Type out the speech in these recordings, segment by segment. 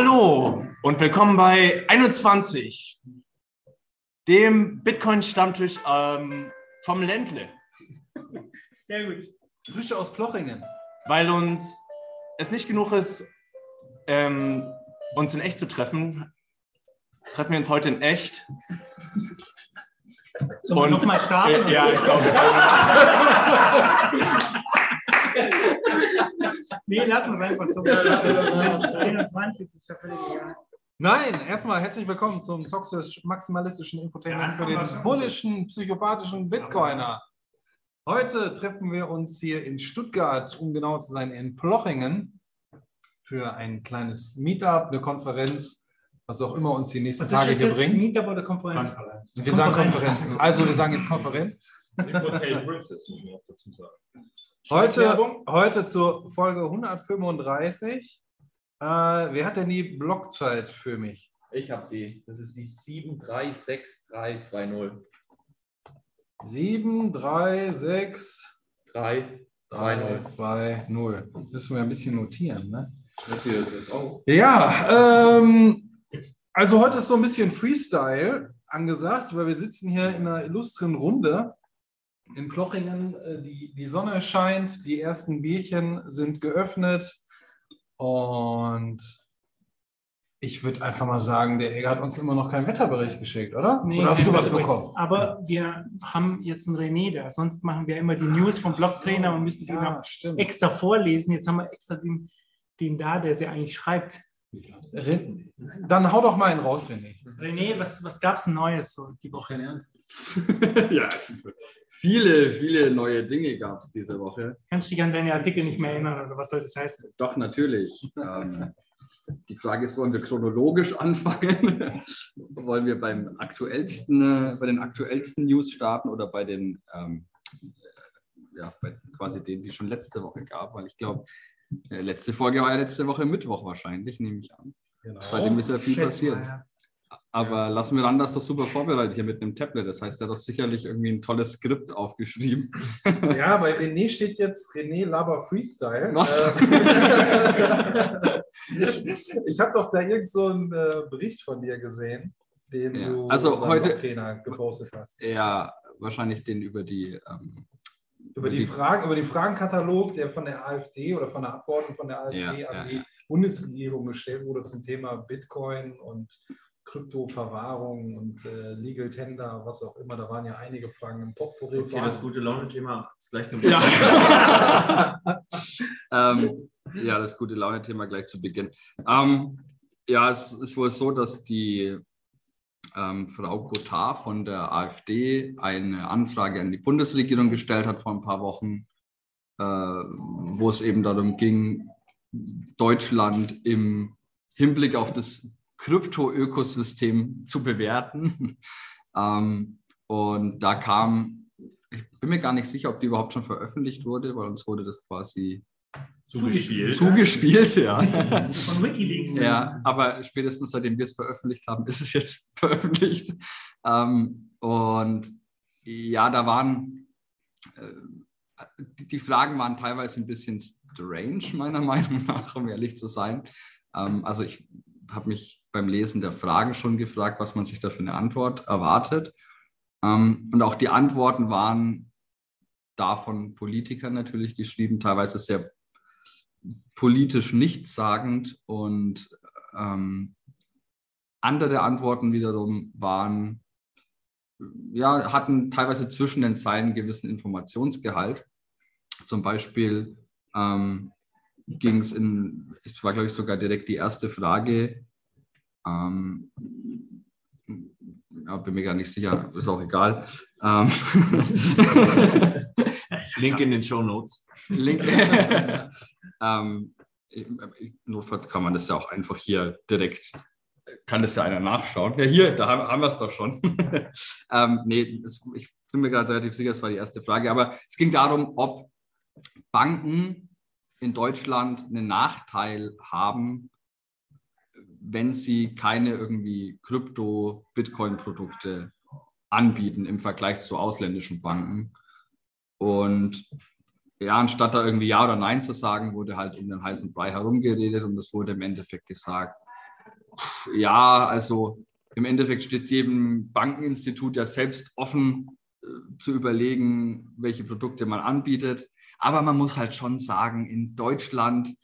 Hallo und willkommen bei 21, dem Bitcoin-Stammtisch ähm, vom Ländle. Sehr gut. Frische aus Plochingen. Weil uns es nicht genug ist, ähm, uns in echt zu treffen, treffen wir uns heute in echt. Sollen wir nochmal starten? Äh, ja, ich glaube. nee, lassen wir es einfach so. 21 ist ja völlig egal. Nein, erstmal herzlich willkommen zum toxisch-maximalistischen Infotainment Ja, für den bullischen, psychopathischen Bitcoiner. Heute treffen wir uns hier in Stuttgart, um genau zu sein, in Plochingen für ein kleines Meetup, eine Konferenz, was auch immer uns die nächsten Was Tage hier jetzt? bringt. Meetup oder Konferenz? Wir sagen Konferenz. Konferenz. Also wir sagen jetzt Konferenz. Im Hotel Princess, muss man auch dazu sagen. Heute, heute zur Folge 135. Äh, wer hat denn die Blockzeit für mich? Ich habe die. Das ist die 736320. 7, 3, 6, 3, 2, 0. 2, 0. Müssen wir ein bisschen notieren, ne? Das hier ist das auch. Ja, ähm, also heute ist so ein bisschen Freestyle angesagt, weil wir sitzen hier in einer illustren Runde in Plochingen. Äh, Die, die Sonne scheint, die ersten Bierchen sind geöffnet und ich würde einfach mal sagen, der Eger hat uns immer noch keinen Wetterbericht geschickt, oder? Nee, oder hast du was bekommen? Aber wir haben jetzt einen René da. Sonst machen wir immer die News vom Blogtrainer und müssen die Ja, stimmt. extra vorlesen. Jetzt haben wir extra den, den da, der sie eigentlich schreibt. Dann hau doch mal einen raus, René. René, was, was gab es Neues so die Woche? ja, viele, viele neue Dinge gab es diese Woche. Kannst du dich an deine Artikel nicht mehr erinnern oder was soll das heißen? Doch, natürlich. ähm, die Frage ist, wollen wir chronologisch anfangen? wollen wir beim aktuellsten, äh, bei den aktuellsten News starten oder bei den, ähm, äh, ja, bei quasi denen, die schon letzte Woche gab? Weil ich glaube, letzte Folge war ja letzte Woche Mittwoch wahrscheinlich, nehme ich an. Seitdem ist ja viel Schätz passiert. mal, ja. Aber lassen wir dann das doch super vorbereitet hier mit einem Tablet. Das heißt, er hat doch sicherlich irgendwie ein tolles Skript aufgeschrieben. Ja, bei René steht jetzt René Laber Freestyle. Was? Äh, ich habe doch da irgend so einen äh, Bericht von dir gesehen, den Ja, du also heute- Trainer gepostet hast. Ja, wahrscheinlich den über die. Ähm, Über, die Fragen, über den Fragenkatalog, der von der AfD oder von der Abgeordneten von der AfD Ja, an ja, die ja. Bundesregierung gestellt wurde zum Thema Bitcoin und Kryptoverwahrung und äh, Legal Tender, was auch immer. Da waren ja einige Fragen im Potpourri. Okay, das gute Laune-Thema ist gleich zum Ja. ähm, ja, das gute Laune-Thema gleich zu Beginn. Ähm, ja, es ist wohl so, dass die ähm, Frau Cotard von der AfD eine Anfrage an die Bundesregierung gestellt hat vor ein paar Wochen, äh, wo es eben darum ging, Deutschland im Hinblick auf das Krypto-Ökosystem zu bewerten. ähm, und da kam, ich bin mir gar nicht sicher, ob die überhaupt schon veröffentlicht wurde, weil uns wurde das quasi Zugespielt. zugespielt, ja. Von Wikileaks. Ja, aber spätestens seitdem wir es veröffentlicht haben, ist es jetzt veröffentlicht. Ähm, und ja, da waren äh, die, die Fragen waren teilweise ein bisschen strange, meiner Meinung nach, um ehrlich zu sein. Ähm, also ich habe mich beim Lesen der Fragen schon gefragt, was man sich da für eine Antwort erwartet. Ähm, und auch die Antworten waren da von Politikern natürlich geschrieben, teilweise sehr politisch nichtssagend und ähm, andere Antworten wiederum waren, ja, hatten teilweise zwischen den Zeilen gewissen Informationsgehalt. Zum Beispiel ähm, ging es in, es war glaube ich sogar direkt die erste Frage, ähm, ja, bin mir gar nicht sicher, ist auch egal. Ähm, Link in den Show Notes. Link, Ähm, notfalls kann man das ja auch einfach hier direkt, kann das ja einer nachschauen. Ja, hier, da haben, haben wir es doch schon. ähm, nee, das, ich bin mir gerade relativ sicher, das war die erste Frage, aber es ging darum, ob Banken in Deutschland einen Nachteil haben, wenn sie keine irgendwie Krypto-Bitcoin-Produkte anbieten im Vergleich zu ausländischen Banken. Und ja, anstatt da irgendwie Ja oder Nein zu sagen, wurde halt um den heißen Brei herumgeredet und es wurde im Endeffekt gesagt, ja, also im Endeffekt steht jedem Bankeninstitut ja selbst offen äh, zu überlegen, welche Produkte man anbietet. Aber man muss halt schon sagen, in Deutschland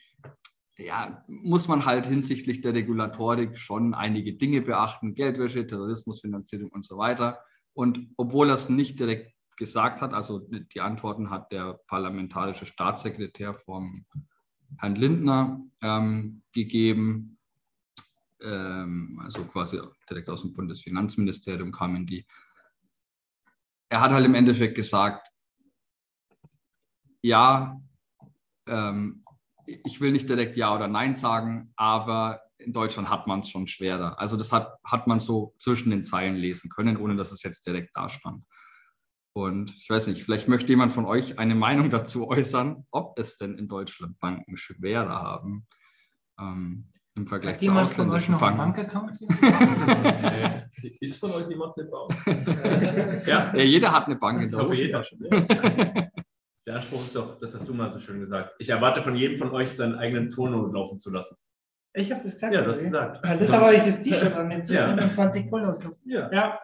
ja, muss man halt hinsichtlich der Regulatorik schon einige Dinge beachten, Geldwäsche, Terrorismusfinanzierung und so weiter. Und obwohl es nicht direkt gesagt hat, also die Antworten hat der parlamentarische Staatssekretär vom Herrn Lindner ähm, gegeben, ähm, also quasi direkt aus dem Bundesfinanzministerium kamen die. Er hat halt im Endeffekt gesagt, ja, ähm, ich will nicht direkt Ja oder Nein sagen, aber in Deutschland hat man es schon schwerer. Also das hat, hat man so zwischen den Zeilen lesen können, ohne dass es jetzt direkt da stand. Und ich weiß nicht, vielleicht möchte jemand von euch eine Meinung dazu äußern, ob es denn in Deutschland Banken schwerer haben ähm, im Vergleich Hat zu jemand von euch ausländischen noch Banken. Bankaccount? Ist von euch jemand eine Bank? ja, Ja, jeder hat eine Bank in ich hoffe, jeder. Deutschland. Der Anspruch ist doch, das hast du mal so schön gesagt. Ich erwarte von jedem von euch, seinen eigenen Turno laufen zu lassen. Ich habe das gesagt. Ja, das gesagt. Ja, Deshalb habe ich das T-Shirt an, jetzt Ja. 25 Pullover. Ja. Ja,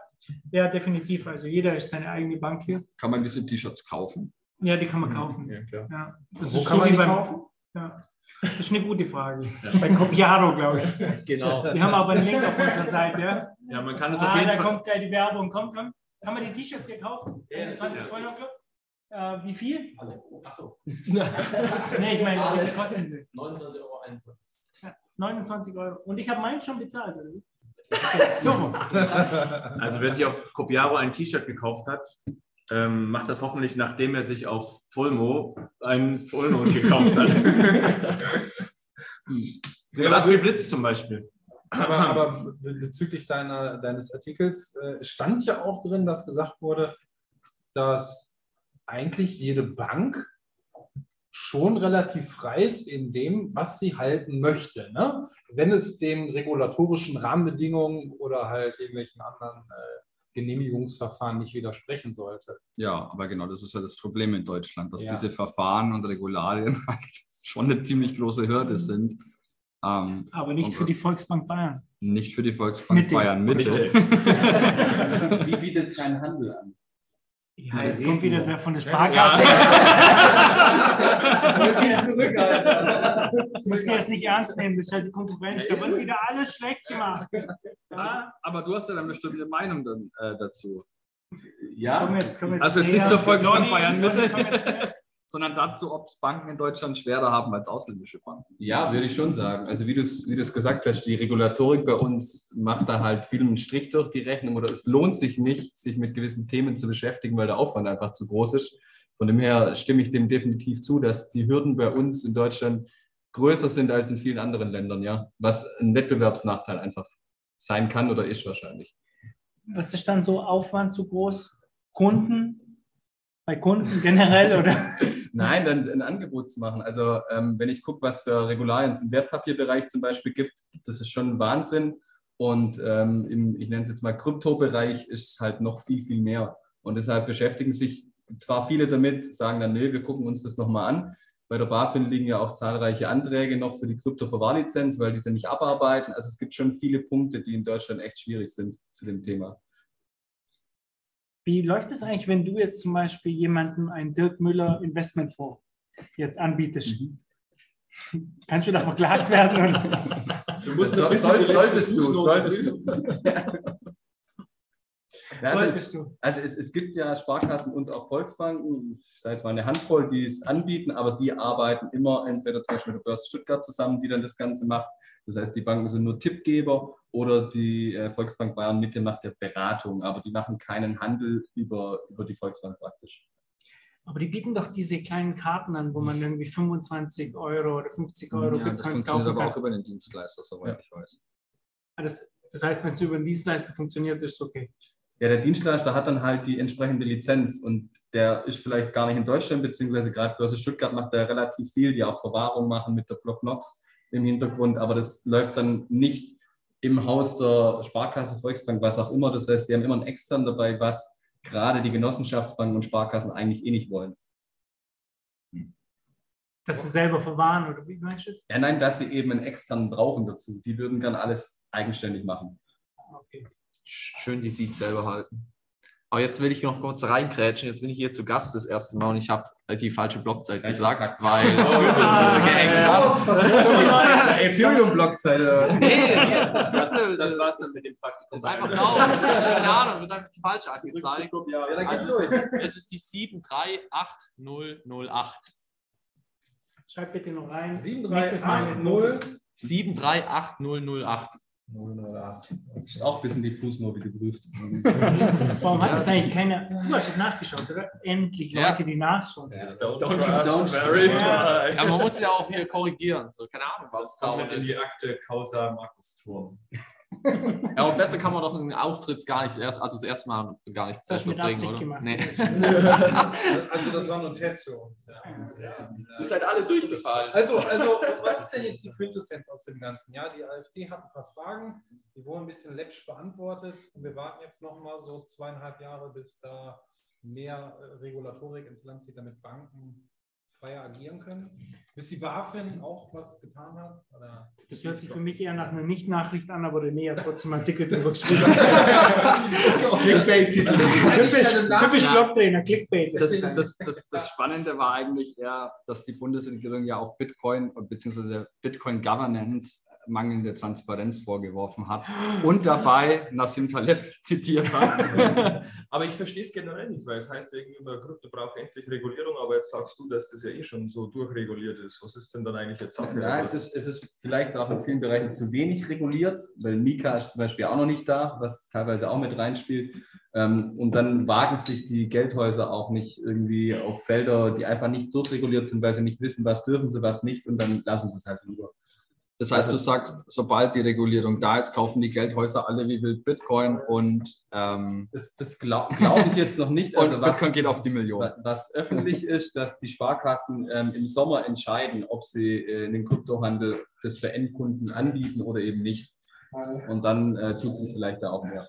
ja, definitiv. Also jeder ist seine eigene Bank hier. Kann man diese T-Shirts kaufen? Ja, die kann man kaufen. Ja, klar. Ja. Das Wo ist kann so man die beim, kaufen? Ja. Das ist eine gute Frage. Bei Copiaro, glaube ich. Genau. Wir haben aber einen Link auf unserer Seite. Ja? Ja, man kann es auf Ah, jeden da Fall. kommt gleich die Werbung. Komm, komm. Kann man die T-Shirts hier kaufen? Ja, 20 ja. Euro Club? Äh, wie viel? Achso. Nee, ich meine, wie viel kosten sie? 29 Euro Einsatz. 29 Euro. Und ich habe meinen schon bezahlt, oder wie? So. Also wer sich auf Copiaro ein T-Shirt gekauft hat, ähm, macht das hoffentlich, nachdem er sich auf Fulmo ein Fulmo gekauft hat. Was wie Blitz zum Beispiel. Aber, aber be- bezüglich deiner, deines Artikels äh, stand ja auch drin, dass gesagt wurde, dass eigentlich jede Bank schon relativ frei ist in dem, was sie halten möchte. Ne? Wenn es den regulatorischen Rahmenbedingungen oder halt irgendwelchen anderen äh, Genehmigungsverfahren nicht widersprechen sollte. Ja, aber genau, das ist ja das Problem in Deutschland, dass Ja. diese Verfahren und Regularien schon eine ziemlich große Hürde sind. Ähm, Aber nicht für die Volksbank Bayern. nicht für die Volksbank Mitte. Bayern Mitte. Die bietet keinen Handel an. Ja, jetzt kommt wieder der von der Ja, Sparkasse. Das muss wieder zurück, Das müsst ihr jetzt nicht ernst nehmen, das ist halt die Konkurrenz. Da wird wieder alles schlecht gemacht. Ja, Aber du hast ja dann bestimmt eine Meinung dann, äh, dazu. komm Ja, jetzt, komm jetzt. Also jetzt nicht näher. zur Volksbank Bayern Mitte. Sondern dazu, ob es Banken in Deutschland schwerer haben als ausländische Banken. ja, würde ich schon sagen. Also wie du es wie du es gesagt hast, die Regulatorik bei uns macht da halt viel einen Strich durch die Rechnung oder es lohnt sich nicht, sich mit gewissen Themen zu beschäftigen, weil der Aufwand einfach zu groß ist. Von dem her stimme ich dem definitiv zu, dass die Hürden bei uns in Deutschland größer sind als in vielen anderen Ländern, ja. Was ein Wettbewerbsnachteil einfach sein kann oder ist wahrscheinlich. Was ist dann so Aufwand zu groß? Kunden? Bei Kunden generell oder? Nein, dann ein Angebot zu machen. Also ähm, wenn ich gucke, was für Regularien es im Wertpapierbereich zum Beispiel gibt, das ist schon Wahnsinn. Und ähm, im, ich nenne es jetzt mal Kryptobereich, ist halt noch viel, viel mehr. Und deshalb beschäftigen sich zwar viele damit, sagen dann, nee, wir gucken uns das nochmal an. Bei der BaFin liegen ja auch zahlreiche Anträge noch für die Kryptoverwahrlizenz, weil die sie nicht abarbeiten. Also es gibt schon viele Punkte, die in Deutschland echt schwierig sind zu dem Thema. Wie läuft es eigentlich, wenn du jetzt zum Beispiel jemandem einen Dirk Müller Investmentfonds jetzt anbietest? Kannst du da verklagt werden? Oder? Du musst So, ein soll, solltest du, solltest du. Ja, also es. Also es, es gibt ja Sparkassen und auch Volksbanken, sei es mal eine Handvoll, die es anbieten, aber die arbeiten immer entweder zum Beispiel mit der Börse Stuttgart zusammen, die dann das Ganze macht. Das heißt, die Banken sind nur Tippgeber oder die äh, Volksbank Bayern Mitte macht ja Beratung, aber die machen keinen Handel über, über die Volksbank praktisch. Aber die bieten doch diese kleinen Karten an, wo man irgendwie 25 Euro oder 50 Euro Ja, das Bitcoins funktioniert kaufen aber kann. auch über den Dienstleister, soweit ich weiß. Ah, Das, das heißt, wenn es über den Dienstleister funktioniert, ist es okay. Ja, der Dienstleister hat dann halt die entsprechende Lizenz und der ist vielleicht gar nicht in Deutschland, beziehungsweise gerade Börse Stuttgart macht da relativ viel, die auch Verwahrung machen mit der Blocknox im Hintergrund, aber das läuft dann nicht im Haus der Sparkasse, Volksbank, was auch immer. Das heißt, die haben immer einen extern dabei, was gerade die Genossenschaftsbanken und Sparkassen eigentlich eh nicht wollen. Dass sie selber verwahren oder wie meinst du das? Ja, nein, dass sie eben einen externen brauchen dazu. Die würden gern alles eigenständig machen. Okay. Schön die Seed selber halten. Aber jetzt will ich noch kurz reingrätschen. Jetzt bin ich hier zu Gast das erste Mal und ich habe die falsche Blockzeit Recht gesagt, verkackt. weil Scribble. Ethereum-Blockzeit. Nee, hier, Scribble, Das war's dann mit dem Praktikum. ist einfach drauf. Keine Ahnung, wird einfach falsch Zurück angezeigt. Jahr. Also, es ist die 738008. Schreib bitte noch rein. 7380. 738008. Das ist auch ein bisschen diffus nur wie geprüft. Warum hat Ja. das eigentlich keiner? Du hast es nachgeschaut, oder? Endlich Ja. Leute, die nachschauen. Don't, Don't trust, trust. very Ja. Ja, man muss ja auch hier korrigieren. So, keine Ahnung, was da Kommt in die ist. Akte Causa Markus Turm. Ja, aber besser kann man doch einen Auftritt gar nicht erst, also das erste Mal gar nicht Das besser bringen, Absicht oder? gemacht. Nee. Also das war nur ein Test für uns. Ja. Ihr seid alle durchgefallen. Also, also, was ist denn jetzt die Quintessenz aus dem Ganzen? Ja, die AfD hat ein paar Fragen, die wurden ein bisschen läppisch beantwortet. Und wir warten jetzt noch mal so zweieinhalb Jahre, bis da mehr äh, Regulatorik ins Land zieht, damit Banken freier agieren können. Bis die BaFin auch was getan hat? Oder? Das hört sich für mich eher nach einer Nicht-Nachricht an, aber René hat trotzdem einen Artikel drüber geschrieben. Clickbait-Titel. typisch typisch Blocktrainer, Clickbait. Das, das, das, das Spannende war eigentlich eher, dass die Bundesregierung ja auch Bitcoin und beziehungsweise der Bitcoin Governance mangelnde Transparenz vorgeworfen hat und dabei Nassim Taleb zitiert hat. Aber ich verstehe es generell nicht, weil es heißt ja irgendwie Krypto braucht endlich Regulierung, aber jetzt sagst du, dass das ja eh schon so durchreguliert ist. Was ist denn dann eigentlich jetzt Sache? Ja, es Also, ist, es ist vielleicht auch in vielen Bereichen zu wenig reguliert, weil Mika ist zum Beispiel auch noch nicht da, was teilweise auch mit reinspielt. Ähm, Und dann wagen sich die Geldhäuser auch nicht irgendwie auf Felder, die einfach nicht durchreguliert sind, weil sie nicht wissen, was dürfen sie, was nicht und dann lassen sie es halt lieber. Das heißt, du sagst, sobald die Regulierung da ist, kaufen die Geldhäuser alle wie wild Bitcoin und, ähm, Das, das glaube glaub ich jetzt noch nicht. Also und was, Bitcoin geht auf die Million. Wa- Was öffentlich ist, dass die Sparkassen ähm, im Sommer entscheiden, ob sie äh, den Kryptohandel das für Endkunden anbieten oder eben nicht. Und dann äh, tut sie vielleicht da auch mehr.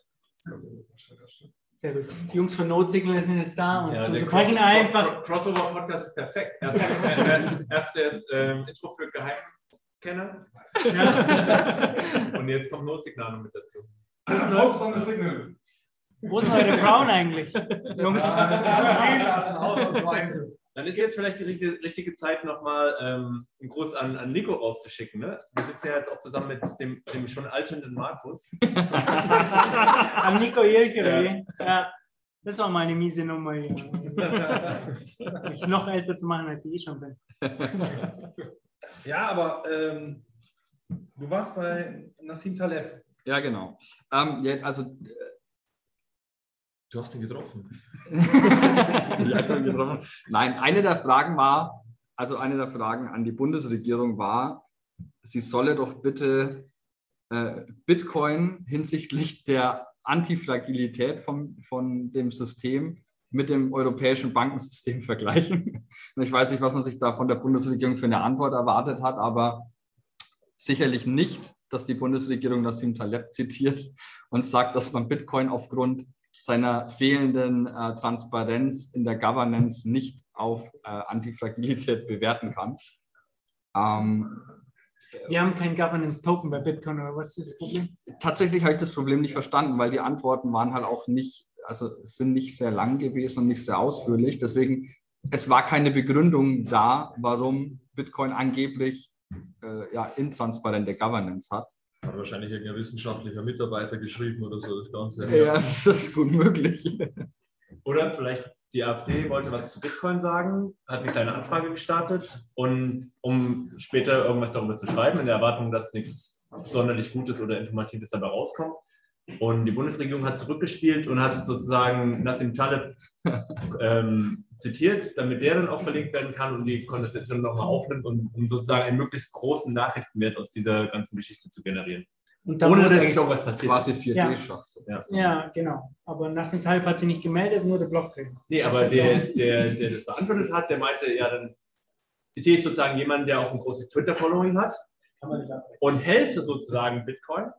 Sehr gut. Die Jungs von Notsignal sind jetzt da und ja, wir der sprechen einfach. Crossover Podcast ist perfekt. Erst, äh, erst das ähm, Intro für Geheimkenner Ja. und jetzt kommt Notsignal noch mit dazu. Focus on the signal. Wo sind eure Frauen eigentlich? Jungs. Lassen. Dann ist jetzt vielleicht die richtige, richtige Zeit, nochmal ähm, einen Gruß an, an Nico rauszuschicken. Ne? Wir sitzen ja jetzt auch zusammen mit dem, dem schon alternden Markus. Am Nico Jelke. Ja. Das war meine miese Nummer hier. Mich noch älter zu machen, als ich eh schon bin. Ja, aber ähm, du warst bei Nassim Taleb. Ja, genau. Ähm, ja, also Du hast ihn getroffen. Ja, schon getroffen. Nein, eine der Fragen war, also eine der Fragen an die Bundesregierung war, sie solle doch bitte äh, Bitcoin hinsichtlich der Antifragilität vom, von dem System mit dem europäischen Bankensystem vergleichen. Und ich weiß nicht, was man sich da von der Bundesregierung für eine Antwort erwartet hat, aber sicherlich nicht, dass die Bundesregierung Nassim Taleb zitiert und sagt, dass man Bitcoin aufgrund seiner fehlenden äh, Transparenz in der Governance nicht auf äh, Antifragilität bewerten kann. Ähm, Wir haben kein Governance Token bei Bitcoin, oder was ist das Problem? tatsächlich habe ich das Problem nicht verstanden, weil die Antworten waren halt auch nicht, also sind nicht sehr lang gewesen und nicht sehr ausführlich. Deswegen, es war keine Begründung da, warum Bitcoin angeblich äh, ja, intransparente Governance hat. Hat wahrscheinlich irgendein wissenschaftlicher Mitarbeiter geschrieben oder so das Ganze. Ja, das ist gut möglich. Oder vielleicht die AfD wollte was zu Bitcoin sagen, hat eine kleine Anfrage gestartet und um später irgendwas darüber zu schreiben, in der Erwartung, dass nichts sonderlich Gutes oder Informatives dabei rauskommt, Und die Bundesregierung hat zurückgespielt und hat sozusagen Nassim Taleb ähm, zitiert, damit der dann auch verlinkt werden kann und die Konversation nochmal aufnimmt, um, um sozusagen einen möglichst großen Nachrichtenwert aus dieser ganzen Geschichte zu generieren. Und dann Ohne dass eigentlich es, auch was passiert. Quasi ist. 4D-Schach. So. Ja. ja, genau. Aber Nassim Taleb hat sich nicht gemeldet, nur der Blogtrainer. Nee, aber der, der, der das beantwortet hat, der meinte, ja, dann zitiere ich sozusagen jemanden, der auch ein großes Twitter-Following hat Kann man nicht abbrechen. und helfe sozusagen Bitcoin,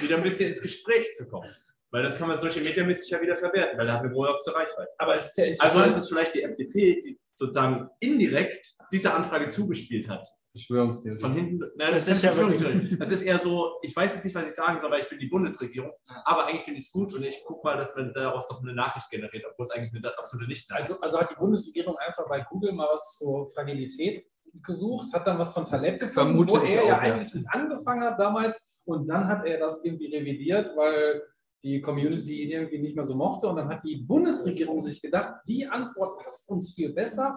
wieder ein bisschen ins Gespräch zu kommen. Weil das kann man social media mäßig ja wieder verwerten, weil er hat eine große Reichweite. Aber es ist ja Also interessant. ist es vielleicht die FDP, die sozusagen indirekt diese Anfrage zugespielt hat. Verschwörungstheorie. Von hinten, nein, das, Das ist ist ja Verschwörungstheorie. Das ist eher so, ich weiß jetzt nicht, was ich sagen soll, weil ich bin die Bundesregierung, aber eigentlich finde ich es gut und ich gucke mal, dass man daraus doch eine Nachricht generiert, obwohl es eigentlich eine absolute nicht Also, also hat die Bundesregierung einfach bei Google mal was zur Fragilität gesucht, hat dann was von Taleb gefunden, Vermute wo er auch, ja ja. eigentlich mit angefangen hat damals und dann hat er das irgendwie revidiert, weil die Community ihn irgendwie nicht mehr so mochte und dann hat die Bundesregierung sich gedacht, die Antwort passt uns viel besser,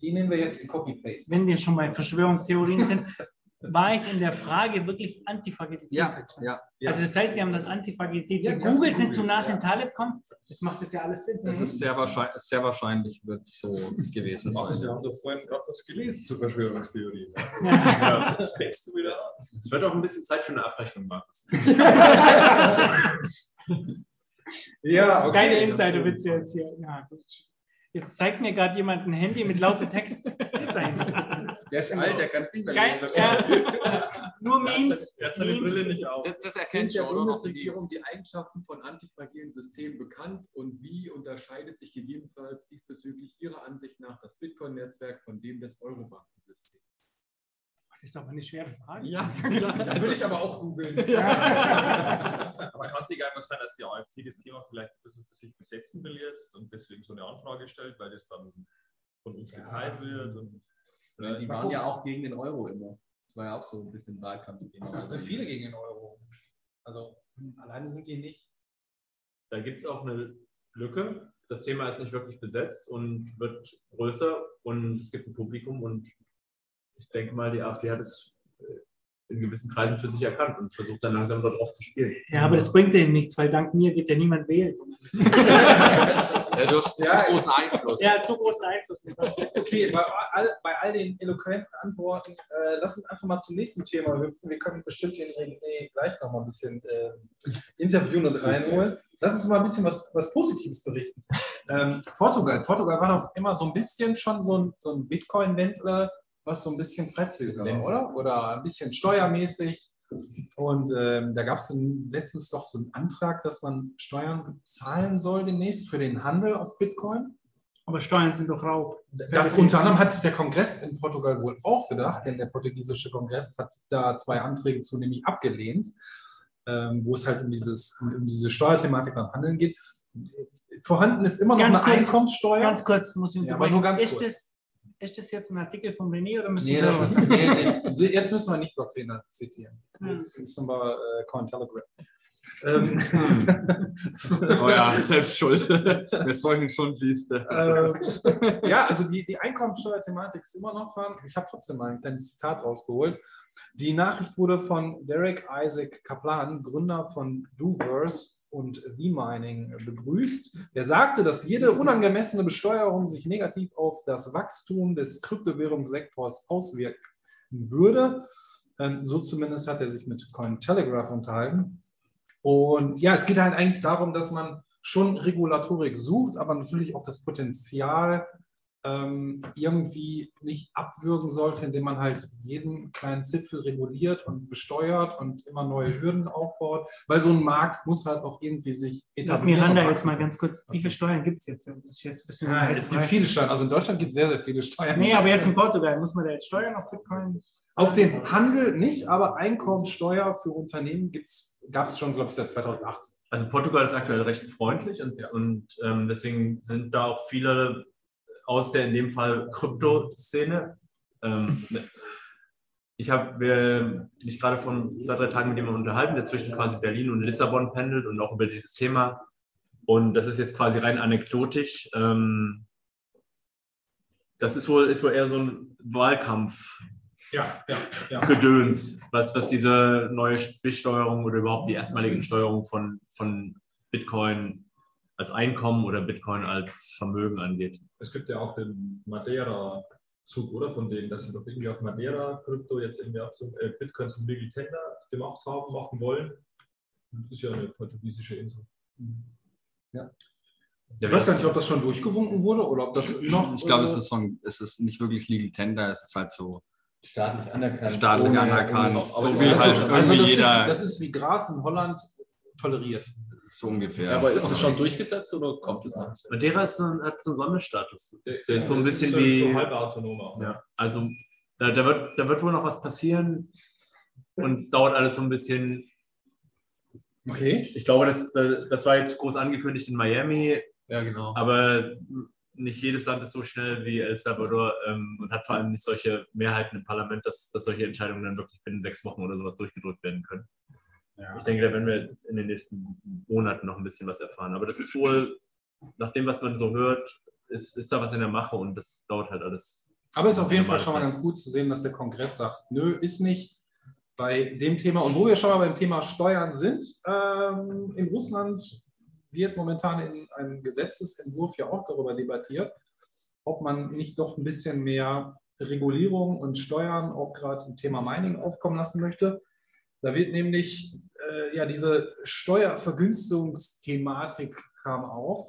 die nehmen wir jetzt in Copy-Paste. Wenn wir schon bei Verschwörungstheorien sind, war ich in der Frage wirklich Antifragilität. Ja, ja. Also das heißt, Sie haben das Antifragilität Ja, gegoogelt, sind zu Nassim ja. Taleb gekommen. Das macht das ja alles Sinn. Es ist sehr wahrscheinlich, sehr wahrscheinlich wird so gewesen sein. Wir haben doch vorhin gerade was gelesen zur Verschwörungstheorie. Ja. Ja, jetzt fängst du wieder an. Es wird auch ein bisschen Zeit für eine Abrechnung, Markus. Ja, Geile Insider-Witze jetzt hier. Ja, gut. Jetzt zeigt mir gerade jemand ein Handy mit lauter Text. Der ist alt, der kann es nicht mehr Geil, lesen. ja. Nur Memes. Er hat seine. Brille nicht auf. Das, das Sind erkennt der schon, oder? Bundesregierung die Eigenschaften von antifragilen Systemen bekannt und wie unterscheidet sich gegebenenfalls diesbezüglich Ihrer Ansicht nach das Bitcoin-Netzwerk von dem des Eurobankensystems? Das ist aber eine schwere Frage. Ja, Das will ich aber auch googeln. Aber kann es nicht einfach sein, dass die AfD das Thema vielleicht ein bisschen für sich besetzen will jetzt und deswegen so eine Anfrage stellt, weil das dann von uns geteilt wird? Und Ja, die waren ja auch gegen den Euro immer. Das war ja auch so ein bisschen Wahlkampfthema. Es sind viele gegen den Euro. Also alleine sind die nicht. Da gibt es auch eine Lücke. Das Thema ist nicht wirklich besetzt und wird größer und es gibt ein Publikum und ich denke mal, die AfD hat es äh, in gewissen Kreisen für sich erkannt und versucht dann langsam darauf zu spielen. Ja, aber das bringt denen nichts, weil dank mir geht ja niemand wählen. Ja, du hast Ja, zu großen Einfluss. Ja, zu großen Einfluss. Okay, bei all, bei all den eloquenten Antworten, äh, lass uns einfach mal zum nächsten Thema hüpfen. Wir können bestimmt den René gleich noch mal ein bisschen äh, interviewen und reinholen. Lass uns mal ein bisschen was, was Positives berichten. Ähm, Portugal. Portugal war doch immer so ein bisschen schon so ein, so ein Bitcoin-Wendler, was so ein bisschen freizügiger war, oder? Oder ein bisschen steuermäßig. Und ähm, da gab es letztens doch so einen Antrag, dass man Steuern zahlen soll demnächst für den Handel auf Bitcoin. Aber Steuern sind doch Raub. Das unter anderem hat sich der Kongress in Portugal wohl auch gedacht, denn der portugiesische Kongress hat da zwei Anträge zu nämlich abgelehnt, ähm, wo es halt um, dieses, um diese Steuerthematik beim Handeln geht. Vorhanden ist immer noch Ganz eine kurz, Einkommenssteuer. Ganz kurz muss ich Ja, aber nur ganz ist kurz. Das, ist das jetzt ein Artikel von René oder müssen Nee, wir das ist, nee, nee. Jetzt müssen wir nicht Blocktrainer zitieren. Hm. Jetzt müssen wir äh, Cointelegraph. Ähm, Oh ja, selbst schuld. Mit solchen Schundliste. Ähm, ja, also die, die Einkommensteuerthematik ist immer noch vorhanden. Ich habe trotzdem mal ein kleines Zitat rausgeholt. Die Nachricht wurde von Derek Isaac Kaplan, Gründer von Doverse und V-Mining, begrüßt. Er sagte, dass jede unangemessene Besteuerung sich negativ auf das Wachstum des Kryptowährungssektors auswirken würde. Ähm, So zumindest hat er sich mit Cointelegraph unterhalten. Und ja, es geht halt eigentlich darum, dass man schon Regulatorik sucht, aber natürlich auch das Potenzial ähm, irgendwie nicht abwürgen sollte, indem man halt jeden kleinen Zipfel reguliert und besteuert und immer neue Hürden aufbaut, weil so ein Markt muss halt auch irgendwie sich Lass etablieren. Miranda und jetzt mal ganz kurz. Wie viele Steuern gibt es jetzt? Das ist jetzt ein bisschen Ja, es gibt viele Steuern. Also in Deutschland gibt es sehr, sehr viele Steuern. Nee, aber jetzt in Portugal muss man da jetzt Steuern auf Bitcoin? Auf den Handel nicht, aber Einkommenssteuer für Unternehmen gab es schon, glaube ich, seit 2018. Also Portugal ist aktuell recht freundlich und, und ähm, deswegen sind da auch viele aus der in dem Fall Krypto-Szene. Ähm, ich habe mich gerade vor zwei, drei Tagen mit jemandem unterhalten, der zwischen quasi Berlin und Lissabon pendelt und auch über dieses Thema. Und das ist jetzt quasi rein anekdotisch. Ähm, das ist wohl, ist wohl eher so ein Wahlkampf. Ja, ja, ja. Gedöns, was, was diese neue Besteuerung oder überhaupt die erstmalige Steuerung von, von Bitcoin als Einkommen oder Bitcoin als Vermögen angeht. Es gibt ja auch den Madeira-Zug, oder? Von denen, dass sie doch irgendwie auf Madeira Krypto jetzt irgendwie auch zum, äh, Bitcoin zum Legal Tender gemacht haben, machen wollen. Das ist ja eine portugiesische Insel. Ja, Ich weiß gar nicht, ob das schon durchgewunken wurde oder ob das noch. Ich glaube, es ist, so ein, es ist nicht wirklich Legal Tender, es ist halt so Staatlich anerkannt. staatlich anerkannt. ohne- so wie halt irgendwie also das, jeder ist, das ist wie Gras in Holland toleriert. so ungefähr. Ja, aber ist das schon durchgesetzt oder kommt es noch? Madeira ist so ein, hat so einen Sonderstatus. Der ist so ein bisschen wie. So halb autonom auch. Ja, also da, da, wird, da wird wohl noch was passieren und es dauert alles so ein bisschen. Okay. Ich glaube, das, das war jetzt groß angekündigt in Miami, Ja, genau. aber nicht jedes Land ist so schnell wie El Salvador ähm, und hat vor allem nicht solche Mehrheiten im Parlament, dass, dass solche Entscheidungen dann wirklich binnen sechs Wochen oder sowas durchgedrückt werden können. Ich denke, da werden wir in den nächsten Monaten noch ein bisschen was erfahren. Aber das ist wohl, nach dem, was man so hört, ist, ist da was in der Mache und das dauert halt alles. Aber es ist auf jeden Fall schon mal ganz gut zu sehen, dass der Kongress sagt, nö, ist nicht bei dem Thema. Und wo wir schon mal beim Thema Steuern sind, ähm, in Russland wird momentan in einem Gesetzesentwurf ja auch darüber debattiert, ob man nicht doch ein bisschen mehr Regulierung und Steuern auch gerade im Thema Mining aufkommen lassen möchte. Da wird nämlich äh, ja diese Steuervergünstigungsthematik kam auf.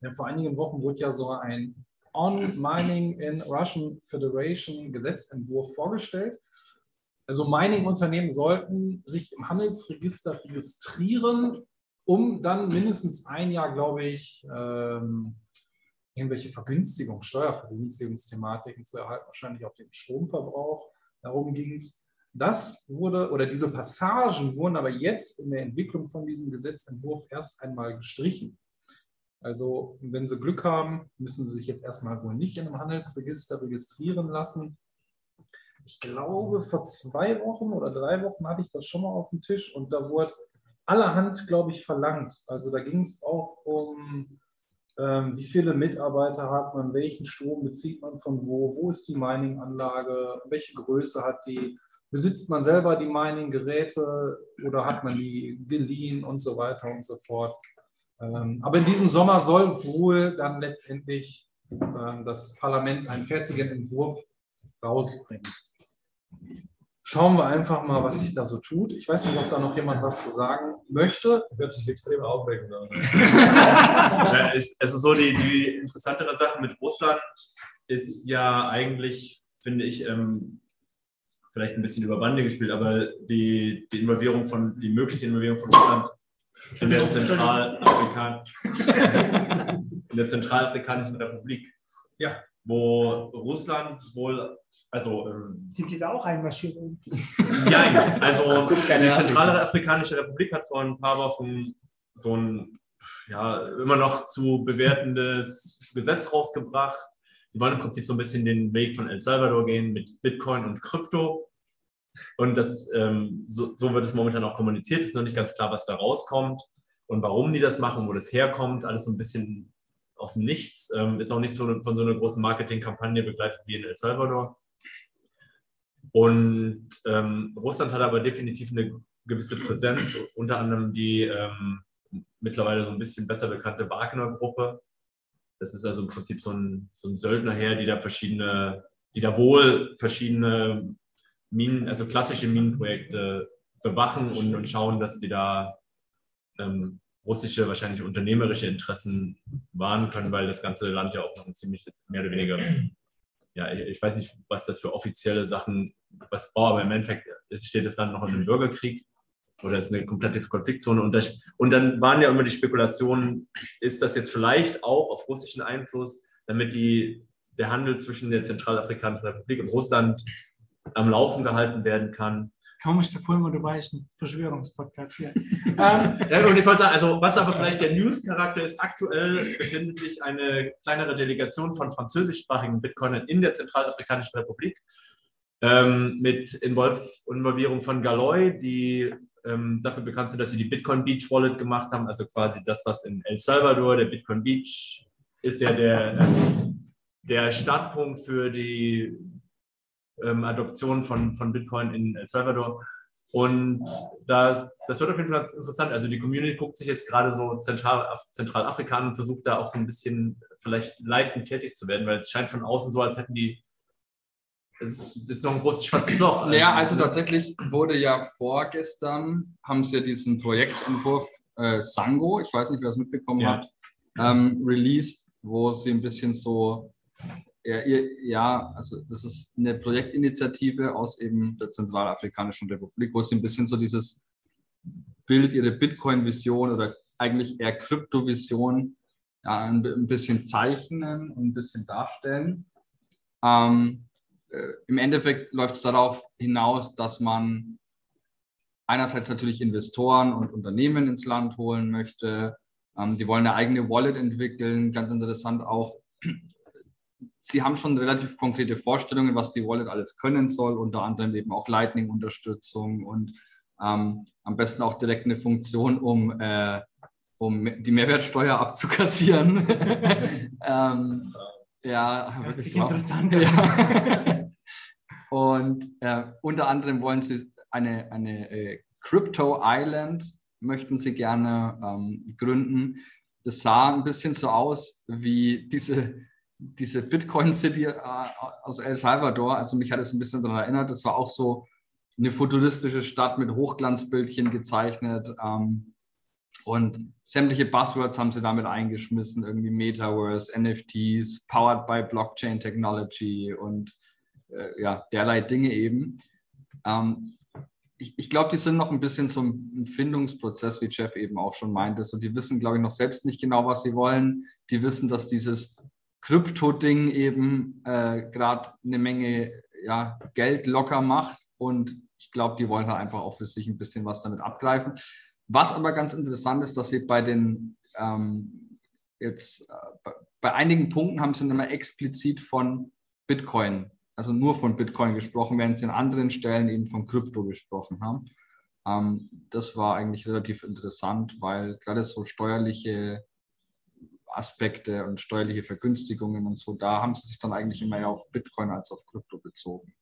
Ja, vor einigen Wochen wurde ja so ein On Mining in Russian Federation Gesetzentwurf vorgestellt. Also Mining-Unternehmen sollten sich im Handelsregister registrieren, um dann mindestens ein Jahr, glaube ich, ähm, irgendwelche Vergünstigung, Steuervergünstigungsthematiken zu erhalten, wahrscheinlich auf den Stromverbrauch. Darum ging es. Das wurde, oder diese Passagen wurden aber jetzt in der Entwicklung von diesem Gesetzentwurf erst einmal gestrichen. Also, wenn Sie Glück haben, müssen Sie sich jetzt erstmal wohl nicht in einem Handelsregister registrieren lassen. Ich glaube, vor zwei Wochen oder drei Wochen hatte ich das schon mal auf dem Tisch und da wurde allerhand, glaube ich, verlangt. Also da ging es auch um, ähm, wie viele Mitarbeiter hat man, welchen Strom bezieht man von wo, wo ist die Mining-Anlage, welche Größe hat die, besitzt man selber die Mining-Geräte oder hat man die geliehen und so weiter und so fort. Ähm, aber in diesem Sommer soll wohl dann letztendlich ähm, das Parlament einen fertigen Entwurf rausbringen. Schauen wir einfach mal, was sich da so tut. Ich weiß nicht, ob da noch jemand was zu sagen möchte. Hört sich extrem aufregend an. Ja, ich- also so die, die interessantere Sache mit Russland ist ja eigentlich, finde ich, ähm, vielleicht ein bisschen über Bande gespielt, aber die, die Involvierung von, die mögliche Involvierung von Russland in der, Zentralafrikan in der Zentralafrikanischen Republik. Ja. Wo Russland wohl, also ähm, Sind die da auch einmarschiert? ja, also die. Zentralafrikanische Republik hat vor ein paar Wochen so ein ja, immer noch zu bewertendes Gesetz rausgebracht. Die wollen im Prinzip so ein bisschen den Weg von El Salvador gehen mit Bitcoin und Krypto. Und das, ähm, so, so wird es momentan auch kommuniziert. Es ist noch nicht ganz klar, was da rauskommt und warum die das machen, wo das herkommt. Alles so ein bisschen aus dem Nichts. Ähm, ist auch nicht so von so einer großen Marketingkampagne begleitet wie in El Salvador. Und ähm, Russland hat aber definitiv eine gewisse Präsenz, unter anderem die ähm, mittlerweile so ein bisschen besser bekannte Wagner-Gruppe. Das ist also im Prinzip so ein, so ein Söldnerheer, die da verschiedene, die da wohl verschiedene Minen, also klassische Minenprojekte bewachen und, und schauen, dass die da ähm, russische, wahrscheinlich unternehmerische Interessen wahren können, weil das ganze Land ja auch noch ein ziemlich mehr oder weniger, ja, ich, ich weiß nicht, was das für offizielle Sachen was braucht, aber im Endeffekt steht das Land noch in einem Bürgerkrieg oder ist eine komplette Konfliktzone. Und, das, und dann waren ja immer die Spekulationen, ist das jetzt vielleicht auch auf russischen Einfluss, damit die, der Handel zwischen der Zentralafrikanischen Republik und Russland am Laufen gehalten werden kann. Kaum ist der Fulmer dabei, ist ein Verschwörungspodcast hier. ähm, Ja, und ich wollte sagen, also was aber vielleicht der News-Charakter ist, aktuell befindet sich eine kleinere Delegation von französischsprachigen Bitcoinern in der Zentralafrikanischen Republik ähm, mit Involv Involvierung von Galoy, die ähm, dafür bekannt sind, dass sie die Bitcoin Beach Wallet gemacht haben, also quasi das, was in El Salvador, der Bitcoin Beach ist ja der, der Startpunkt für die ähm, Adoption von, von Bitcoin in El Salvador. Und da, das wird auf jeden Fall interessant. Also die Community guckt sich jetzt gerade so Zentral, Zentralafrika an und versucht da auch so ein bisschen vielleicht leitend tätig zu werden, weil es scheint von außen so, als hätten die, es ist noch ein großes schwarzes Loch. Naja, also tatsächlich wurde ja vorgestern, haben sie ja diesen Projektentwurf äh, Sango, ich weiß nicht, wer es mitbekommen Ja. hat, ähm, released, wo sie ein bisschen so, ja, ja, also das ist eine Projektinitiative aus eben der Zentralafrikanischen Republik, wo sie ein bisschen so dieses Bild, ihre Bitcoin-Vision oder eigentlich eher Krypto-Vision ja, ein, ein bisschen zeichnen und ein bisschen darstellen. Ähm, äh, Im Endeffekt läuft es darauf hinaus, dass man einerseits natürlich Investoren und Unternehmen ins Land holen möchte. Ähm, die wollen eine eigene Wallet entwickeln. Ganz interessant auch, sie haben schon relativ konkrete Vorstellungen, was die Wallet alles können soll, unter anderem eben auch Lightning-Unterstützung und ähm, am besten auch direkt eine Funktion, um, äh, um die Mehrwertsteuer abzukassieren. ähm, ja, Hört sich interessant an. Ja. Und äh, unter anderem wollen sie eine, eine äh, Crypto Island, möchten sie gerne ähm, gründen. Das sah ein bisschen so aus wie diese, diese Bitcoin City äh, aus El Salvador. Also mich hat es ein bisschen daran erinnert. Das war auch so eine futuristische Stadt mit Hochglanzbildchen gezeichnet. Ähm, und sämtliche Buzzwords haben sie damit eingeschmissen, irgendwie Metaverse, NFTs, powered by Blockchain Technology und ja, derlei Dinge eben. Ähm, ich ich glaube, die sind noch ein bisschen so im Findungsprozess, wie Jeff eben auch schon meinte. So, die wissen, glaube ich, noch selbst nicht genau, was sie wollen. Die wissen, dass dieses Krypto-Ding eben äh, gerade eine Menge ja, Geld locker macht. Und ich glaube, die wollen halt einfach auch für sich ein bisschen was damit abgreifen. Was aber ganz interessant ist, dass sie bei den ähm, jetzt äh, bei, einigen Punkten haben sie immer explizit von Bitcoin, also nur von Bitcoin gesprochen, während sie an anderen Stellen eben von Krypto gesprochen haben. Ähm, das war eigentlich relativ interessant, weil gerade so steuerliche Aspekte und steuerliche Vergünstigungen und so, da haben sie sich dann eigentlich immer eher auf Bitcoin als auf Krypto bezogen.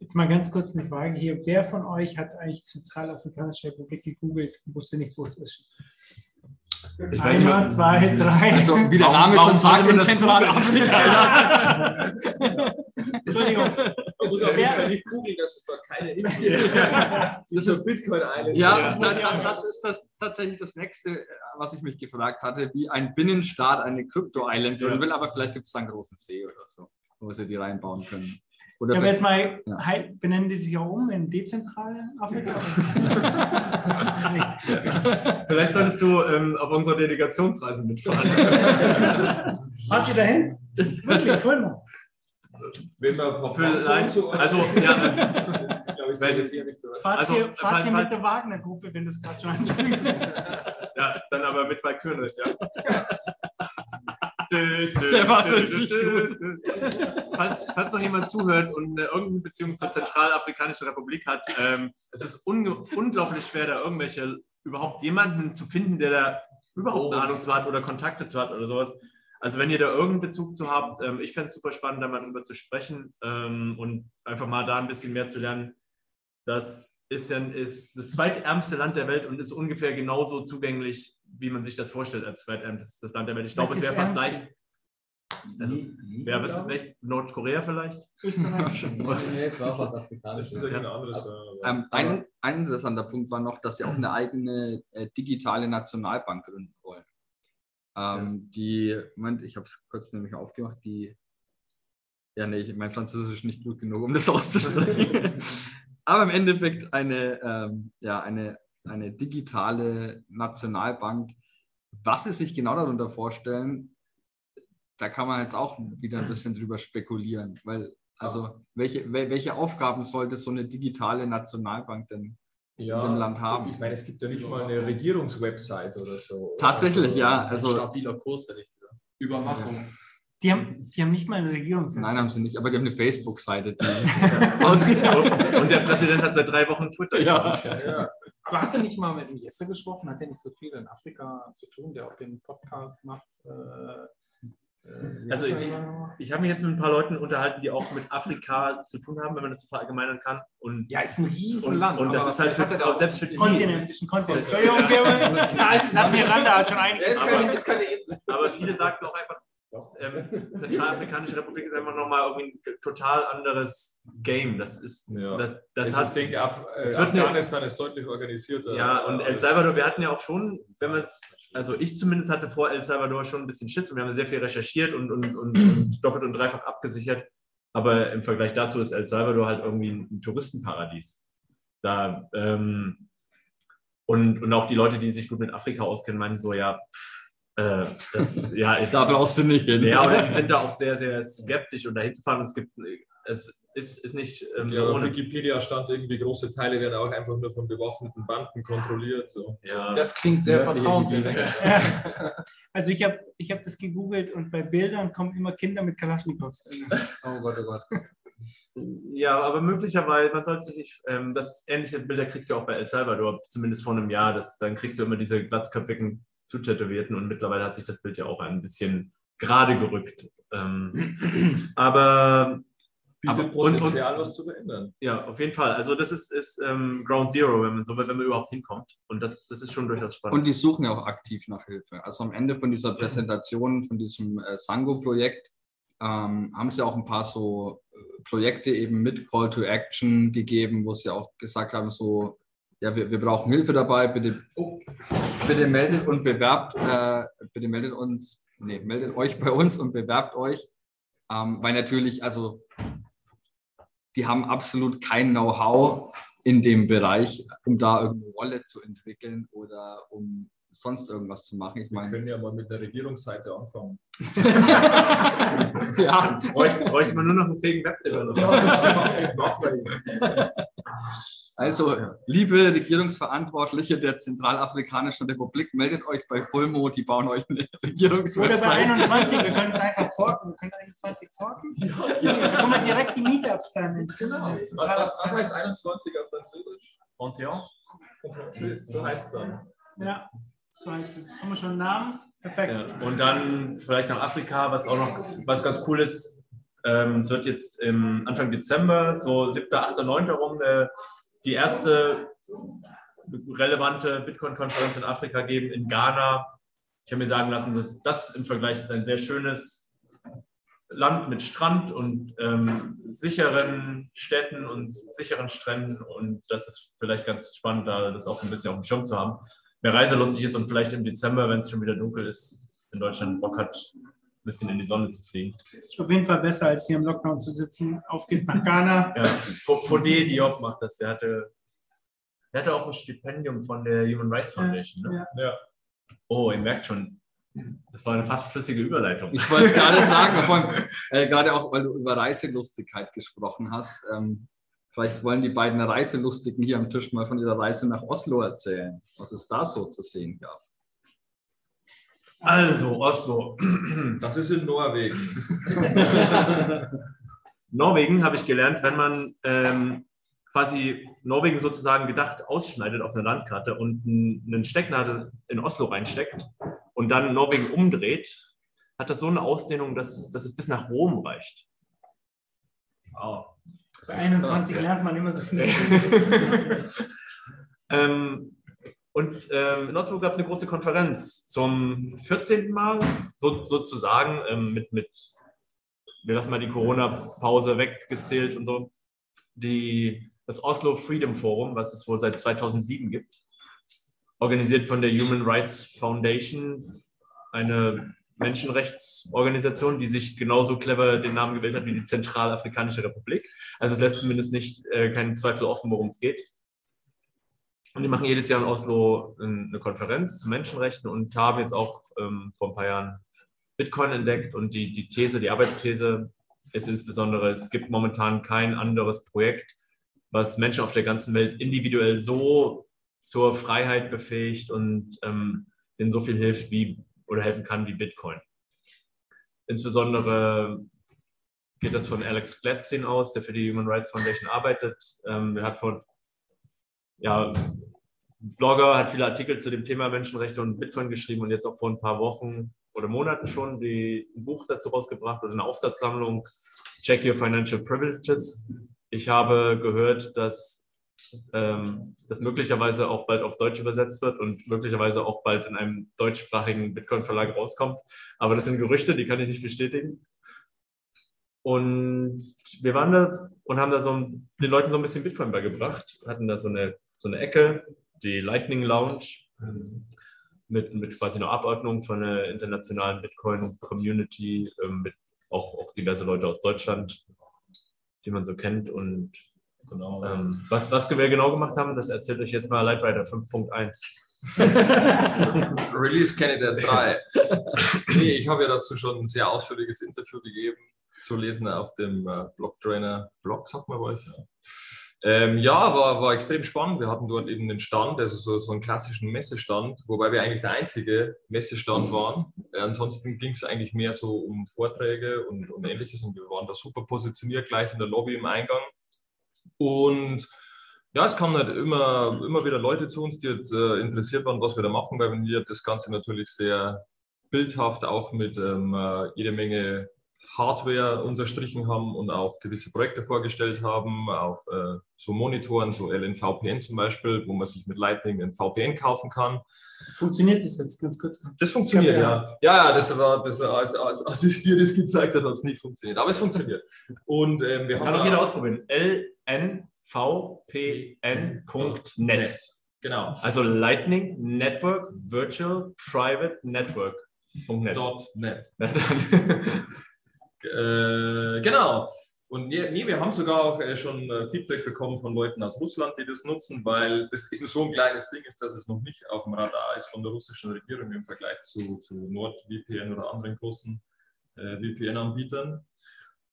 Jetzt mal ganz kurz eine Frage hier. Wer von euch hat eigentlich Zentralafrikanische Republik gegoogelt und wusste nicht, wo es ist? Ich weiß Einmal, nicht. zwei, drei. Also wie der Name schon sagt, in das Zentralafrika. Entschuldigung. Man muss auf jeden Fall nicht googeln, dass es dort keine Info gibt. Das ist Bitcoin Island. Ja, Ja. das, ist das, tatsächlich das nächste, was ich mich gefragt hatte, wie ein Binnenstaat eine Crypto-Island werden Ja. will, aber vielleicht gibt es da einen großen See oder so, wo sie die reinbauen können. Oder Ja, aber jetzt mal, Ja. benennen die sich auch um in dezentrale Afrika? Vielleicht solltest du ähm, auf unserer Delegationsreise mitfahren. Fahrt ihr dahin? Wirklich, voll mal. Wenn man Fahrzeuge so also, ja, glaube ich. Fahrt Also, ihr, fahrt ihr mit der Wagner-Gruppe, wenn du es gerade schon ansprichst? ja, dann aber mit Walkürenritt, ja. Der war wirklich falls, falls noch jemand zuhört und äh, irgendeine Beziehung zur Zentralafrikanischen Republik hat, ähm, es ist unglaublich schwer, da irgendwelche, überhaupt jemanden zu finden, der da überhaupt eine Ahnung zu hat oder Kontakte zu hat oder sowas. Also wenn ihr da irgendeinen Bezug zu habt, ähm, ich fände es super spannend, da mal drüber zu sprechen ähm, und einfach mal da ein bisschen mehr zu lernen. Das ist ja ist das zweitärmste Land der Welt und ist ungefähr genauso zugänglich, wie man sich das vorstellt als zweitärmstes Land der Welt. Ich glaube, es wäre fast leicht. Also, wer was ist nicht? Nordkorea vielleicht? Österreich. Nee, das war was Das Afrikanisches. ist ja ein anderes. äh, ähm, ein, ein interessanter Punkt war noch, dass sie auch eine eigene äh, digitale Nationalbank gründen wollen. Ähm, Die, Moment, ich habe es kurz nämlich aufgemacht, die, ja, nee, ich- mein Französisch ist nicht gut genug, um das auszusprechen. Aber im Endeffekt eine, ähm, ja, eine, eine digitale Nationalbank. Was sie sich genau darunter vorstellen, da kann man jetzt auch wieder ein bisschen drüber spekulieren, weil also welche, wel- welche Aufgaben sollte so eine digitale Nationalbank denn ja, in dem Land haben? Ich meine, es gibt ja nicht mal eine Regierungswebsite oder so. Tatsächlich, ja. Ein Also stabiler Kurs, hätte ich gesagt. Überwachung. Die haben, die haben nicht mal eine Regierungssitz. nein, haben sie nicht, aber die haben eine Facebook-Seite. Und der Präsident hat seit drei Wochen Twitter. Ja. Ja, Aber hast du nicht mal mit dem Jesse gesprochen? Hat der nicht so viel in Afrika zu tun, der auch den Podcast macht? Äh, Also ich, ich habe mich jetzt mit ein paar Leuten unterhalten, die auch mit Afrika zu tun haben, wenn man das so verallgemeinern kann. Und Ja, ist ein Riesenland. Und, und das ist halt für, auch selbst für die. Kontinent, ist ein Kontinent. Entschuldigung, Ja, ist- das Miranda hat schon einiges. ist keine, ist keine Insel. Aber viele sagten auch einfach, ähm, Zentralafrikanische Republik ist einfach nochmal irgendwie ein total anderes Game. Das ist, Ja. das, das also hat, ich denke, Af äh, wird eine- Afghanistan ist deutlich organisierter. ja, und El Salvador, wir hatten ja auch schon, wenn man, also ich zumindest hatte vor El Salvador schon ein bisschen Schiss und wir haben sehr viel recherchiert und, und, und, und doppelt und dreifach abgesichert. Aber im Vergleich dazu ist El Salvador halt irgendwie ein, ein Touristenparadies. Da, ähm, und, und auch die Leute, die sich gut mit Afrika auskennen, meinen so, ja, pff, äh, das, ja, ich, Da brauchst du nicht hin. Ja, oder die sind da auch sehr, sehr skeptisch und dahin zu fahren. Es gibt, es ist, ist nicht ähm, Ja, so ohne. Wikipedia stand irgendwie, große Teile werden auch einfach nur von bewaffneten Banden kontrolliert. So. Ja, Das klingt sehr vertrauenserweckend. Also ich habe ich hab das gegoogelt und bei Bildern kommen immer Kinder mit Kalaschnikows. Oh Gott, oh Gott. ja, aber möglicherweise, man sollte sich nicht, ähm, das ähnliche Bilder kriegst du auch bei El Salvador, zumindest vor einem Jahr. Das, dann kriegst du immer diese glatzköpfigen Zutätowierten und mittlerweile hat sich das Bild ja auch ein bisschen gerade gerückt. Ähm, aber Bietet Potenzial, was zu verändern. ja, auf jeden Fall. Also das ist, ist ähm, Ground Zero, wenn man so wenn man überhaupt hinkommt. Und das, das ist schon durchaus spannend. Und die suchen ja auch aktiv nach Hilfe. Also am Ende von dieser Präsentation, von diesem äh, Sango-Projekt, ähm, haben sie auch ein paar so äh, Projekte eben mit Call to Action gegeben, wo sie auch gesagt haben, so, ja, wir, wir brauchen Hilfe dabei, bitte, bitte meldet und bewerbt, äh, bitte meldet uns, nee, meldet euch bei uns und bewerbt euch. Ähm, weil natürlich, also die haben absolut kein Know-how in dem Bereich, um da irgendeine Rolle zu entwickeln oder um sonst irgendwas zu machen. Ich Wir meine, können ja mal mit der Regierungsseite anfangen. ja, bräuchte, bräuchte man nur noch einen fähigen Webdeveloper. also liebe Regierungsverantwortliche der Zentralafrikanischen Republik, meldet euch bei Fulmo, die bauen euch eine Oder bei Regierungswebsite. 21, wir können es einfach forken. Wir können 21 forken. Da kommen wir direkt die Meetups dann. Zimmer. Was heißt 21 auf Französisch? Panthéon? So heißt es dann. Ja, so heißt es. Haben wir schon einen Namen? Perfekt. Ja. Und dann vielleicht nach Afrika, was auch noch, was ganz cool ist. Ähm, es wird jetzt im Anfang Dezember, so 7., 8., 9. rum, äh, die erste relevante Bitcoin-Konferenz in Afrika geben, in Ghana. Ich habe mir sagen lassen, dass das im Vergleich ist ein sehr schönes Land mit Strand und ähm, sicheren Städten und sicheren Stränden. Und das ist vielleicht ganz spannend, da das auch ein bisschen auf dem Schirm zu haben. Wer reiselustig ist und vielleicht im Dezember, wenn es schon wieder dunkel ist, in Deutschland Bock hat, ein bisschen in die Sonne zu fliegen. Ist auf jeden Fall besser, als hier im Lockdown zu sitzen. Auf geht's nach Ghana. Ja, Fode Diop macht das. Der hatte, der hatte auch ein Stipendium von der Human Rights Foundation. Ne? Ja. Ja. Oh, ihr merkt schon, das war eine fast flüssige Überleitung. Ich wollte es gerade sagen, vor allem, äh, gerade auch, weil du über Reiselustigkeit gesprochen hast. Ähm, vielleicht wollen die beiden Reiselustigen hier am Tisch mal von ihrer Reise nach Oslo erzählen, was es da so zu sehen gab. Also, Oslo. Das ist in Norwegen. Norwegen habe ich gelernt, wenn man ähm, quasi Norwegen sozusagen gedacht ausschneidet auf einer Landkarte und einen Stecknadel in Oslo reinsteckt und dann Norwegen umdreht, hat das so eine Ausdehnung, dass, dass es bis nach Rom reicht. Wow. Bei 21 lernt man immer so viel. Ähm, und ähm, in Oslo gab es eine große Konferenz zum 14. Mal, so, sozusagen, ähm, mit, mit, wir lassen mal die Corona-Pause weggezählt und so, die, das Oslo Freedom Forum, was es wohl seit 2007 gibt, organisiert von der Human Rights Foundation, eine Menschenrechtsorganisation, die sich genauso clever den Namen gewählt hat wie die Zentralafrikanische Republik. Also es lässt zumindest nicht äh, keinen Zweifel offen, worum es geht. Und die machen jedes Jahr in Oslo eine Konferenz zu Menschenrechten und haben jetzt auch ähm, vor ein paar Jahren Bitcoin entdeckt. Und die, die These, die Arbeitsthese ist insbesondere, es gibt momentan kein anderes Projekt, was Menschen auf der ganzen Welt individuell so zur Freiheit befähigt und ähm, denen so viel hilft wie oder helfen kann wie Bitcoin. Insbesondere geht das von Alex Gladstein aus, der für die Human Rights Foundation arbeitet. Ähm, er hat von ja, Blogger, hat viele Artikel zu dem Thema Menschenrechte und Bitcoin geschrieben und jetzt auch vor ein paar Wochen oder Monaten schon die, ein Buch dazu rausgebracht oder eine Aufsatzsammlung Check Your Financial Privileges. Ich habe gehört, dass ähm, das möglicherweise auch bald auf Deutsch übersetzt wird und möglicherweise auch bald in einem deutschsprachigen Bitcoin-Verlag rauskommt. Aber das sind Gerüchte, die kann ich nicht bestätigen. Und wir waren da und haben da so den Leuten so ein bisschen Bitcoin beigebracht, hatten da so eine, so eine Ecke, die Lightning Lounge, ähm, mit, mit quasi einer Abordnung von einer internationalen Bitcoin-Community, ähm, mit auch, auch diverse Leute aus Deutschland, die man so kennt. Und Genau. ähm, was, was wir genau gemacht haben, das erzählt euch jetzt mal Lightrider 5.1. Release Candidate 3. nee, ich habe ja dazu schon ein sehr ausführliches Interview gegeben, zu lesen auf dem äh, Blocktrainer Blog, sagt man bei euch. Ja. Ähm, ja, war, war extrem spannend. Wir hatten dort eben einen Stand, also so, so einen klassischen Messestand, wobei wir eigentlich der einzige Messestand waren. Äh, ansonsten ging es eigentlich mehr so um Vorträge und, und ähnliches und wir waren da super positioniert, gleich in der Lobby im Eingang. Und ja, es kamen halt immer, immer wieder Leute zu uns, die halt, äh, interessiert waren, was wir da machen, weil wir das Ganze natürlich sehr bildhaft auch mit ähm, äh, jede Menge Hardware unterstrichen haben und auch gewisse Projekte vorgestellt haben, auf äh, so Monitoren, so LNVPN zum Beispiel, wo man sich mit Lightning ein VPN kaufen kann. Funktioniert das jetzt ganz kurz? Das funktioniert, Ja. ja. Ja, das war, das, als, als, als ich dir das gezeigt habe, hat es nicht funktioniert. Aber es funktioniert. Und ähm, wir Kann haben auch jeder ausprobieren. lnvpn.net. Genau. Also Lightning Network Virtual Private Network. .net. Dot net. Äh, genau. Und nee, wir haben sogar auch äh, schon äh, Feedback bekommen von Leuten aus Russland, die das nutzen, weil das eben so ein kleines Ding ist, dass es noch nicht auf dem Radar ist von der russischen Regierung im Vergleich zu, zu NordVPN oder anderen großen äh, VPN-Anbietern.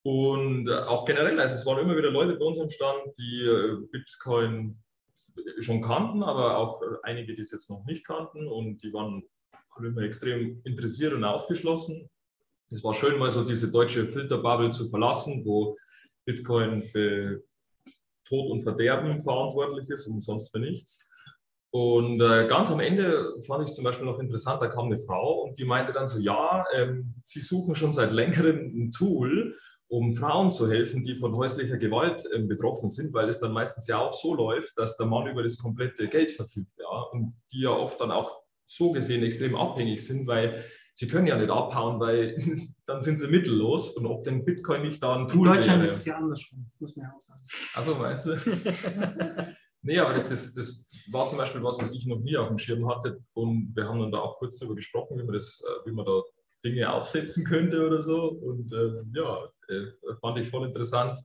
Und auch generell, also es waren immer wieder Leute bei uns am Stand, die Bitcoin schon kannten, aber auch einige, die es jetzt noch nicht kannten und die waren immer extrem interessiert und aufgeschlossen. Es war schön, mal so diese deutsche Filterbubble zu verlassen, wo Bitcoin für Tod und Verderben verantwortlich ist und sonst für nichts. Und äh, ganz am Ende fand ich zum Beispiel noch interessant, da kam eine Frau und die meinte dann so, ja, ähm, sie suchen schon seit längerem ein Tool, um Frauen zu helfen, die von häuslicher Gewalt ähm, betroffen sind, weil es dann meistens ja auch so läuft, dass der Mann über das komplette Geld verfügt, ja, und die ja oft dann auch so gesehen extrem abhängig sind, weil sie können ja nicht abhauen, weil dann sind sie mittellos und ob denn Bitcoin nicht da ein In Tool Deutschland wäre. ist es ja andersrum, muss man ja auch sagen. Achso, meinst du? nee, aber das, das, das war zum Beispiel was, was ich noch nie auf dem Schirm hatte. Und wir haben dann da auch kurz darüber gesprochen, wie man, das, äh, wie man da Dinge aufsetzen könnte oder so. Und ähm, ja, äh, fand ich voll interessant,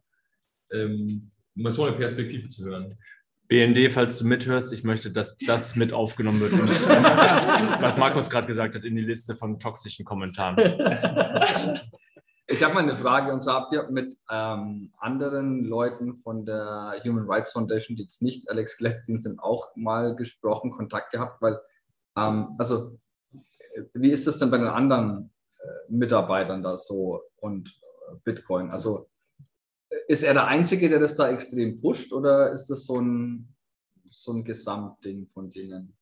ähm, mal so eine Perspektive zu hören. BND, falls du mithörst, ich möchte, dass das mit aufgenommen wird. Und, was Markus gerade gesagt hat, in die Liste von toxischen Kommentaren. Ich habe mal eine Frage und zwar habt ihr mit ähm, anderen Leuten von der Human Rights Foundation, die jetzt nicht Alex Gladstein sind, auch mal gesprochen, Kontakt gehabt, weil ähm, also wie ist das denn bei den anderen äh, Mitarbeitern da so und äh, Bitcoin? Also ist er der Einzige, der das da extrem pusht oder ist das so ein, so ein Gesamtding von denen?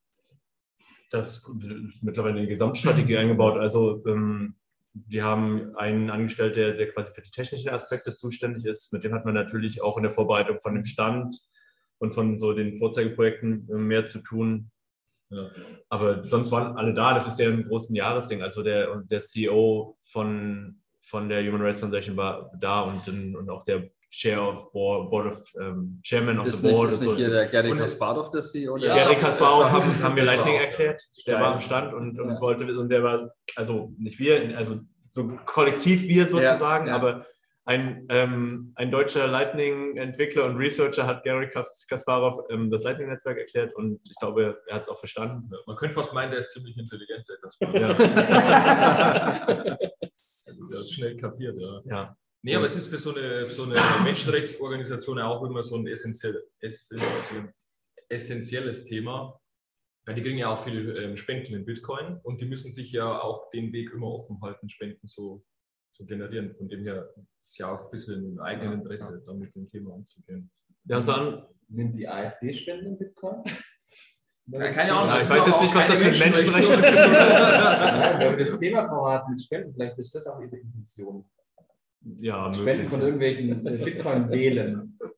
Das ist mittlerweile in die Gesamtstrategie eingebaut. Also ähm, wir haben einen Angestellten, der, der quasi für die technischen Aspekte zuständig ist. Mit dem hat man natürlich auch in der Vorbereitung von dem Stand und von so den Vorzeigeprojekten äh, mehr zu tun. Ja. Aber sonst waren alle da. Das ist ja ein großen Jahresding. Also der, der CEO von, von der Human Rights Foundation war da und, dann- und auch der Chair of Board, Board of ähm, Chairman of Ist the nicht, Board. ist und so. nicht hier der Gary Und- Kasparov der CEO? ja, Gary Kasparov haben, haben wir Das Lightning auch erklärt. Der war am Stand und, und Ja. wollte, und der war, also nicht wir, also so kollektiv wir sozusagen, Ja, ja. aber ein, ähm, ein deutscher Lightning-Entwickler und Researcher hat Gary Kas- Kasparov ähm, das Lightning-Netzwerk erklärt und ich glaube, er hat es auch verstanden. Man könnte fast meinen, der ist ziemlich intelligent, der Kaspar. Ja. Ist schnell kapiert, ja. ja. Nee, aber es ist für so eine, so eine Menschenrechtsorganisation auch immer so ein essentiell, essentiell, essentielles Thema. Weil die kriegen ja auch viele ähm, Spenden in Bitcoin und die müssen sich ja auch den Weg immer offen halten, Spenden zu, zu generieren. Von dem her ist ja auch ein bisschen im eigenen Interesse, da mit dem Thema umzugehen. Ja, und an, Nimmt die AfD Spenden in Bitcoin? Keine Ahnung, Ja, ich weiß jetzt nicht, was das mit Menschenrechten Menschenrechte- zu tun Nein, wenn wir das Thema vorhaben mit Spenden, vielleicht ist das auch ihre Intention. Ja, Spenden möglich. von irgendwelchen äh, Bitcoin-Wählen.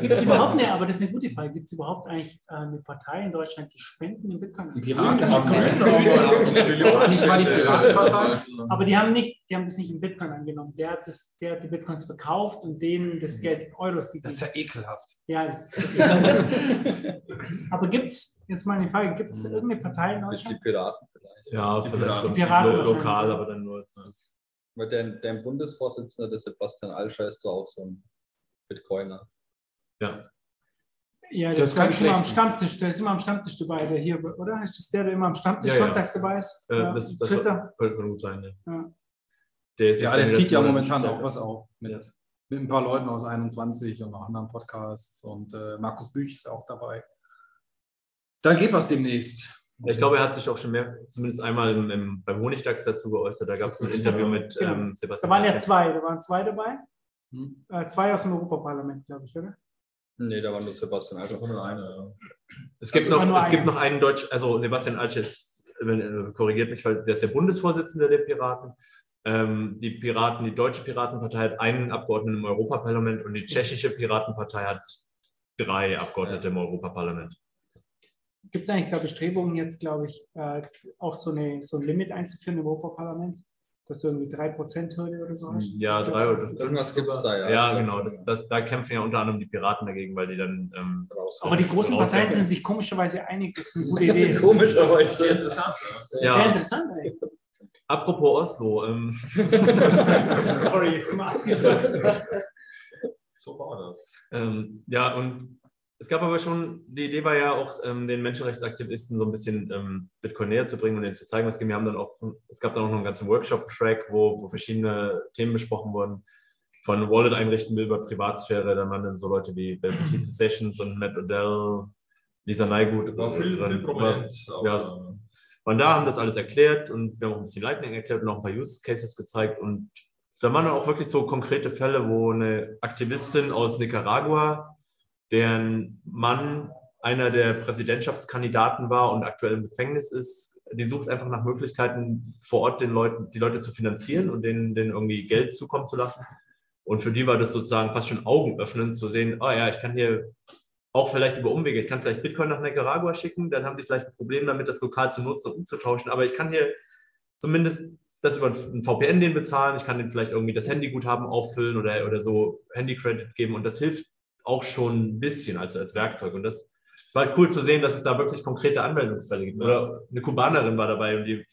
Gibt es überhaupt, ne, aber das ist eine gute Frage, gibt es überhaupt eigentlich äh, eine Partei in Deutschland, die Spenden in Bitcoin? Die Piraten haben nicht mal die Piratenpartei? Aber die haben nicht, die haben das nicht in Bitcoin angenommen. Der hat, das, der hat die Bitcoins verkauft und denen das Geld in Euros gegeben. Das ist ja ekelhaft. Ja, das Aber gibt es, jetzt mal eine Frage, gibt es irgendeine Partei in Die Deutschland? Piraten vielleicht. Ja, Die vielleicht Piraten. so ein Die Piraten lokal, aber dann nur. Weil der, der Bundesvorsitzende, der Sebastian Alscher, ist so auch so ein Bitcoiner. Ja. Ja, Das der ist ist kein immer am schlechter. Stammtisch, der ist immer am Stammtisch dabei, der hier, oder? Ist das der, der immer am Stammtisch Ja, ja. sonntags dabei ist? Äh, ja, das, das Twitter. könnte gut sein. Ja. Ja. Der ist Ja, der zieht ja momentan auch was auf. Mit, Ja. mit ein paar Leuten aus 21 und noch anderen Podcasts. Und äh, Markus Büch ist auch dabei. Da geht was demnächst. Ich glaube, er hat sich auch schon mehr, zumindest einmal im, im, beim Honigdachs dazu geäußert. Da gab es ein Interview mit Genau. ähm, Da Sebastian. waren ja zwei, da waren zwei dabei. Hm? Äh, zwei aus dem Europaparlament, glaube ich, oder? Nee, da war nur Sebastian Alscher. Nur eine, ja. Es gibt, Also noch, nur es gibt einen. noch einen Deutsch, also Sebastian Altsche ist, wenn, äh, korrigiert mich, weil der ist der Bundesvorsitzende der Piraten. Ähm, die Piraten, die deutsche Piratenpartei hat einen Abgeordneten im Europaparlament und die tschechische Piratenpartei hat drei Abgeordnete im Europaparlament. Gibt es eigentlich da Bestrebungen jetzt, glaube ich, äh, auch so, eine, so ein Limit einzuführen im Europaparlament? Dass du irgendwie 3%-Hürde oder so hast? Ja, drei oder das- Irgendwas gibt es da, ja. Ja, genau. Das, das, da kämpfen ja unter anderem die Piraten dagegen, weil die dann ähm, Aber die großen raus- Parteien sind sich komischerweise einig, dass es eine gute Idee ist. Komischerweise. Sehr interessant. Ja. Sehr interessant eigentlich. apropos Oslo, ähm, Sorry, jetzt mal abgeschlossen. So war das. Ähm, ja, und es gab aber schon, die Idee war ja auch, ähm, den Menschenrechtsaktivisten so ein bisschen ähm, Bitcoin näher zu bringen und denen zu zeigen, was geht. Wir haben dann auch, es gab dann auch noch einen ganzen Workshop-Track, wo, wo verschiedene Themen besprochen wurden. Von Wallet einrichten über Privatsphäre, da waren dann so Leute wie Batista Sessions und Matt Odell, Lisa Nygut. War viel, viel prominent. Ja. Von da haben das alles erklärt und wir haben auch ein bisschen Lightning erklärt und auch ein paar Use Cases gezeigt. Und da waren dann auch wirklich so konkrete Fälle, wo eine Aktivistin aus Nicaragua, deren Mann einer der Präsidentschaftskandidaten war und aktuell im Gefängnis ist, die sucht einfach nach Möglichkeiten, vor Ort den Leuten, die Leute zu finanzieren und denen, denen irgendwie Geld zukommen zu lassen. Und für die war das sozusagen fast schon augenöffnend zu sehen, oh ja, ich kann hier auch vielleicht über Umwege, ich kann vielleicht Bitcoin nach Nicaragua schicken, dann haben die vielleicht ein Problem damit, das lokal zu nutzen und umzutauschen, aber ich kann hier zumindest das über ein VPN den bezahlen, ich kann denen vielleicht irgendwie das Handyguthaben auffüllen oder, oder so Handy-Credit geben und das hilft auch schon ein bisschen als, als Werkzeug und das, es war halt cool zu sehen, dass es da wirklich konkrete Anwendungsfälle gibt. Oder eine Kubanerin war dabei und die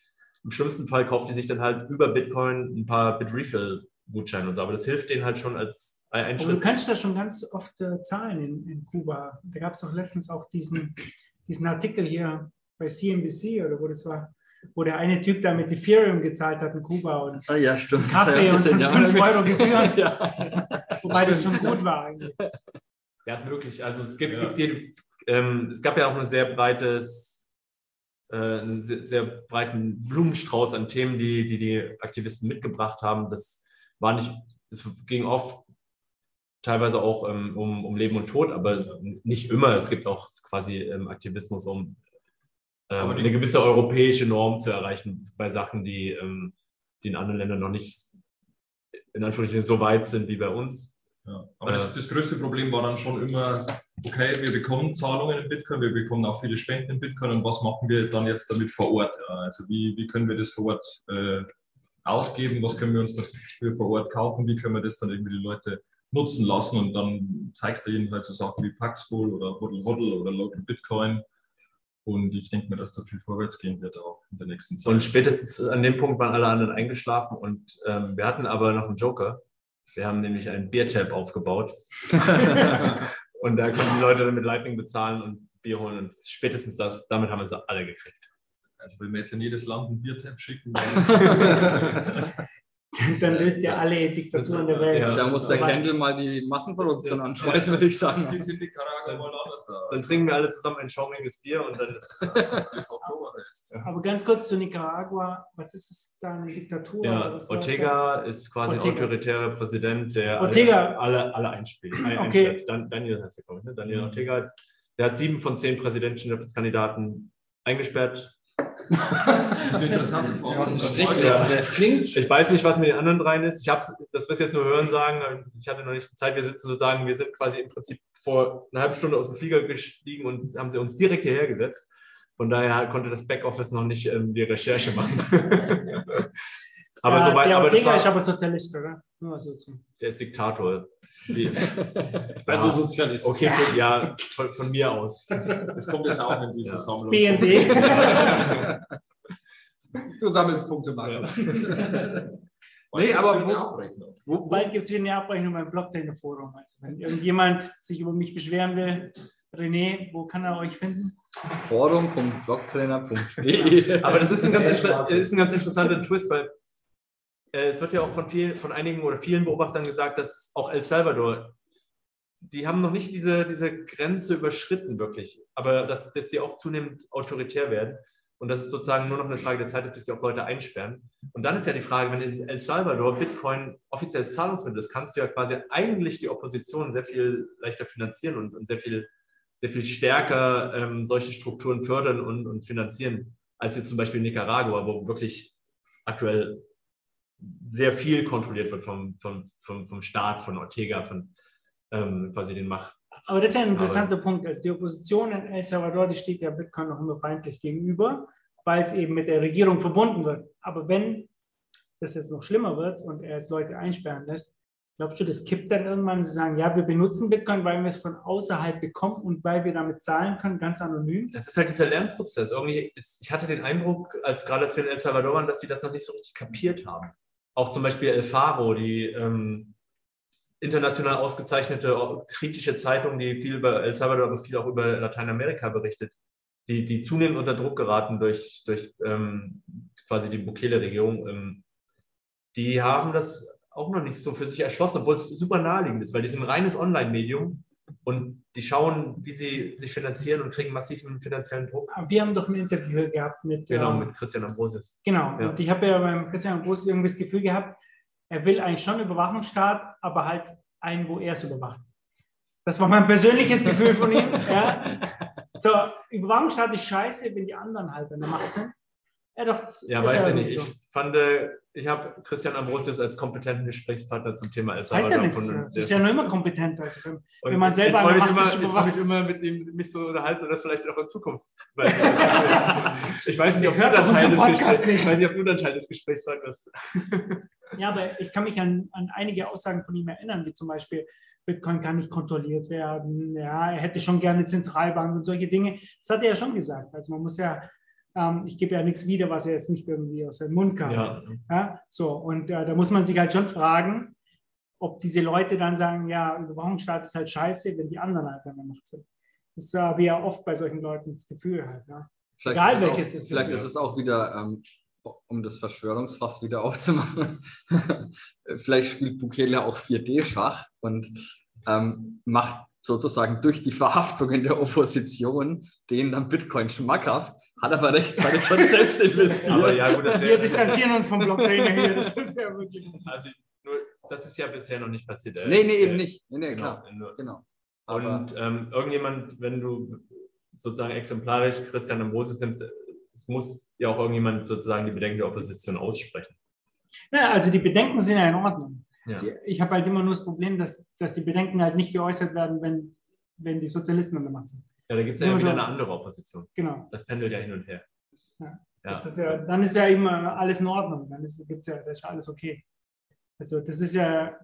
im schlimmsten Fall kauft die sich dann halt über Bitcoin ein paar Bitrefill-Gutscheine und so, aber das hilft denen halt schon als ein, ein Aber du Schritt. kannst da schon ganz oft äh, zahlen in, in Kuba. Da gab es doch letztens auch diesen, diesen Artikel hier bei CNBC oder wo das war, wo der eine Typ da mit Ethereum gezahlt hat in Kuba und Ah, ja, stimmt. Kaffee Ja, und, das und sind 5 ja- Euro Gebühren. Ja. Wobei das schon gut war eigentlich. Ja, ist möglich. Also es gibt, Ja. gibt jede, ähm, es gab ja auch ein sehr breites, äh, einen sehr, sehr breiten Blumenstrauß an Themen, die, die die Aktivisten mitgebracht haben. Das war nicht, es ging oft teilweise auch ähm, um, um Leben und Tod, aber nicht immer. Es gibt auch quasi ähm, Aktivismus, um ähm, eine gewisse europäische Norm zu erreichen bei Sachen, die, ähm, die in anderen Ländern noch nicht in Anführungsstrichen so weit sind wie bei uns. Ja. Aber Äh. das, das größte Problem war dann schon immer, okay, wir bekommen Zahlungen in Bitcoin, wir bekommen auch viele Spenden in Bitcoin und was machen wir dann jetzt damit vor Ort? Also wie, wie können wir das vor Ort äh, ausgeben, was können wir uns dafür vor Ort kaufen, wie können wir das dann irgendwie die Leute nutzen lassen und dann zeigst du ihnen halt so Sachen wie Paxful oder Hodl Hodl oder Local Bitcoin und ich denke mir, dass da viel vorwärts gehen wird auch in der nächsten Zeit. Und spätestens an dem Punkt waren alle anderen eingeschlafen und ähm, wir hatten aber noch einen Joker. Wir haben nämlich einen Biertab aufgebaut. und da können die Leute dann mit Lightning bezahlen und Bier holen. Und spätestens das, damit haben wir sie alle gekriegt. Also wenn wir jetzt in jedes Land ein Biertab schicken, dann Dann löst ihr alle Diktaturen der Welt. Ja. Da muss der Kendall mal die Massenproduktion anschmeißen, würde ich sagen. sieht es in Nicaragua mal anders da. Dann trinken wir alle zusammen ein schaumiges Bier und dann ist Das Oktoberfest. Aber ganz kurz zu Nicaragua. Was ist es da, eine Diktatur? oder ja, Ortega ist quasi ein Ortega. autoritärer Präsident, der Ortega. alle, alle, alle einspielt. Ein, Okay. einsperrt. Dan, Daniel heißt er, glaube ich, ne? Daniel Ortega Der hat sieben von zehn Präsidentschaftskandidaten eingesperrt. Das ist eine interessante Form. Strichliste. Klingt Ich weiß nicht, was mit den anderen dreien ist. Ich hab's, das wirst du jetzt nur hören sagen. Ich hatte noch nicht die Zeit. Wir sitzen sozusagen, wir sind quasi im Prinzip vor einer halben Stunde aus dem Flieger gestiegen und haben sie uns direkt hierher gesetzt. Von daher konnte das Backoffice noch nicht ähm, die Recherche machen. aber ja, soweit, der aber das Ortega war, ist aber Sozialist, oder? Nur mal so zum. der ist Diktator. Also Ja. Sozialist. okay, von, ja, von, von mir aus. Das kommt jetzt auch in diese Ja. Sammlung. BND. Du sammelst Punkte, Marco. Und Nee, aber wo- Abrechnung. Wo, Bald gibt es wieder eine Abrechnung beim Blocktrainer-Forum. Also wenn irgendjemand sich über mich beschweren will, René, wo kann er euch finden? Forum.blocktrainer.de. Aber das ist ein ganz, ist ein ganz interessanter Twist, weil es wird ja auch von, viel, von einigen oder vielen Beobachtern gesagt, dass auch El Salvador, die haben noch nicht diese, diese Grenze überschritten, wirklich. Aber dass, dass die auch zunehmend autoritär werden und dass es sozusagen nur noch eine Frage der Zeit ist, bis die auch Leute einsperren. Und dann ist ja die Frage, wenn in El Salvador Bitcoin offizielles Zahlungsmittel ist, kannst du ja quasi eigentlich die Opposition sehr viel leichter finanzieren und, und sehr viel sehr viel stärker ähm, solche Strukturen fördern und, und finanzieren, als jetzt zum Beispiel Nicaragua, wo wirklich aktuell sehr viel kontrolliert wird vom, vom, vom, vom Staat, von Ortega, von ähm, quasi den Macht. Aber das ist ja ein interessanter Punkt. Also die Opposition in El Salvador, die steht ja Bitcoin noch immer feindlich gegenüber, weil es eben mit der Regierung verbunden wird. Aber wenn das jetzt noch schlimmer wird und er jetzt Leute einsperren lässt, glaubst du, das kippt dann irgendwann, sie sagen, ja, wir benutzen Bitcoin, weil wir es von außerhalb bekommen und weil wir damit zahlen können, ganz anonym? Das ist halt dieser Lernprozess. Irgendwie ist, ich hatte den Eindruck, als gerade als wir in El Salvador waren, dass die das noch nicht so richtig kapiert haben. Auch zum Beispiel El Faro, die ähm, international ausgezeichnete kritische Zeitung, die viel über El Salvador, aber viel auch über Lateinamerika berichtet, die, die zunehmend unter Druck geraten durch, durch ähm, quasi die Bukele-Regierung. Ähm, die haben das auch noch nicht so für sich erschlossen, obwohl es super naheliegend ist, weil die sind ein reines Online-Medium und die schauen, wie sie sich finanzieren und kriegen massiven finanziellen Druck. Wir haben doch ein Interview gehabt mit, Genau, ähm, mit Christian Ambrosius. Genau, Ja. und ich habe ja beim Christian Groß irgendwie das Gefühl gehabt, er will eigentlich schon Überwachungsstaat, aber halt einen, wo er es überwacht. Das war mein persönliches Gefühl von ihm. Ja. So, Überwachungsstaat ist scheiße, wenn die anderen halt an der Macht sind. Ja, doch, Ja, weiß ich nicht. so. Ich fand, äh, ich habe Christian Ambrosius als kompetenten Gesprächspartner zum Thema Das heißt ja nichts. Das ist ja nur immer kompetent. Also, wenn, wenn man selber ich Macht immer, ist, ich mich immer mit ihm mich so unterhalten und das vielleicht auch in Zukunft. Ich weiß nicht, ob du Hört Teil des Gesprächs, nicht. ich weiß nicht, ob du dann Teil des Gesprächs sein wirst. Ja, aber ich kann mich an, an einige Aussagen von ihm erinnern, wie zum Beispiel, Bitcoin kann nicht kontrolliert werden. Ja, er hätte schon gerne Zentralbank und solche Dinge. Das hat er ja schon gesagt. Also man muss ja, ähm, ich gebe ja nichts wieder, was er jetzt nicht irgendwie aus seinem Mund kam. Ja. Ja, so, und äh, da muss man sich halt schon fragen, ob diese Leute dann sagen, ja, Überwachungsstaat ist halt scheiße, wenn die anderen halt an der Macht sind. Das habe ich ja oft bei solchen Leuten das Gefühl halt. Ja. Vielleicht Egal ist es welches auch, es ist. Vielleicht ist es auch wieder, ähm, um das Verschwörungsfass wieder aufzumachen, vielleicht spielt Bukele auch 4D-Schach und ähm, macht sozusagen durch die Verhaftungen der Opposition denen dann Bitcoin schmackhaft, hat aber rechtzeitig schon selbst investiert. Aber ja, gut, das Wir distanzieren uns vom Blockchain hier. Das ist ja wirklich. Also, nur, das ist ja bisher noch nicht passiert. nee, nee, eben nicht. Nee, nee, Genau. klar. Nur- Genau. Aber Und ähm, irgendjemand, wenn du sozusagen exemplarisch Christian Ambrosius nimmst, es muss ja auch irgendjemand sozusagen die Bedenken der Opposition aussprechen. Ja, also die Bedenken sind ja in Ordnung. Ja. Die, ich habe halt immer nur das Problem, dass, dass die Bedenken halt nicht geäußert werden, wenn, wenn die Sozialisten an der Macht sind. Ja, da gibt es ja Nur wieder so- eine andere Opposition. Genau. Das pendelt ja hin und her. Ja. Ja. Das ist ja, dann ist ja immer alles in Ordnung. Dann ist, gibt's ja, das ist ja alles okay. Also das ist ja.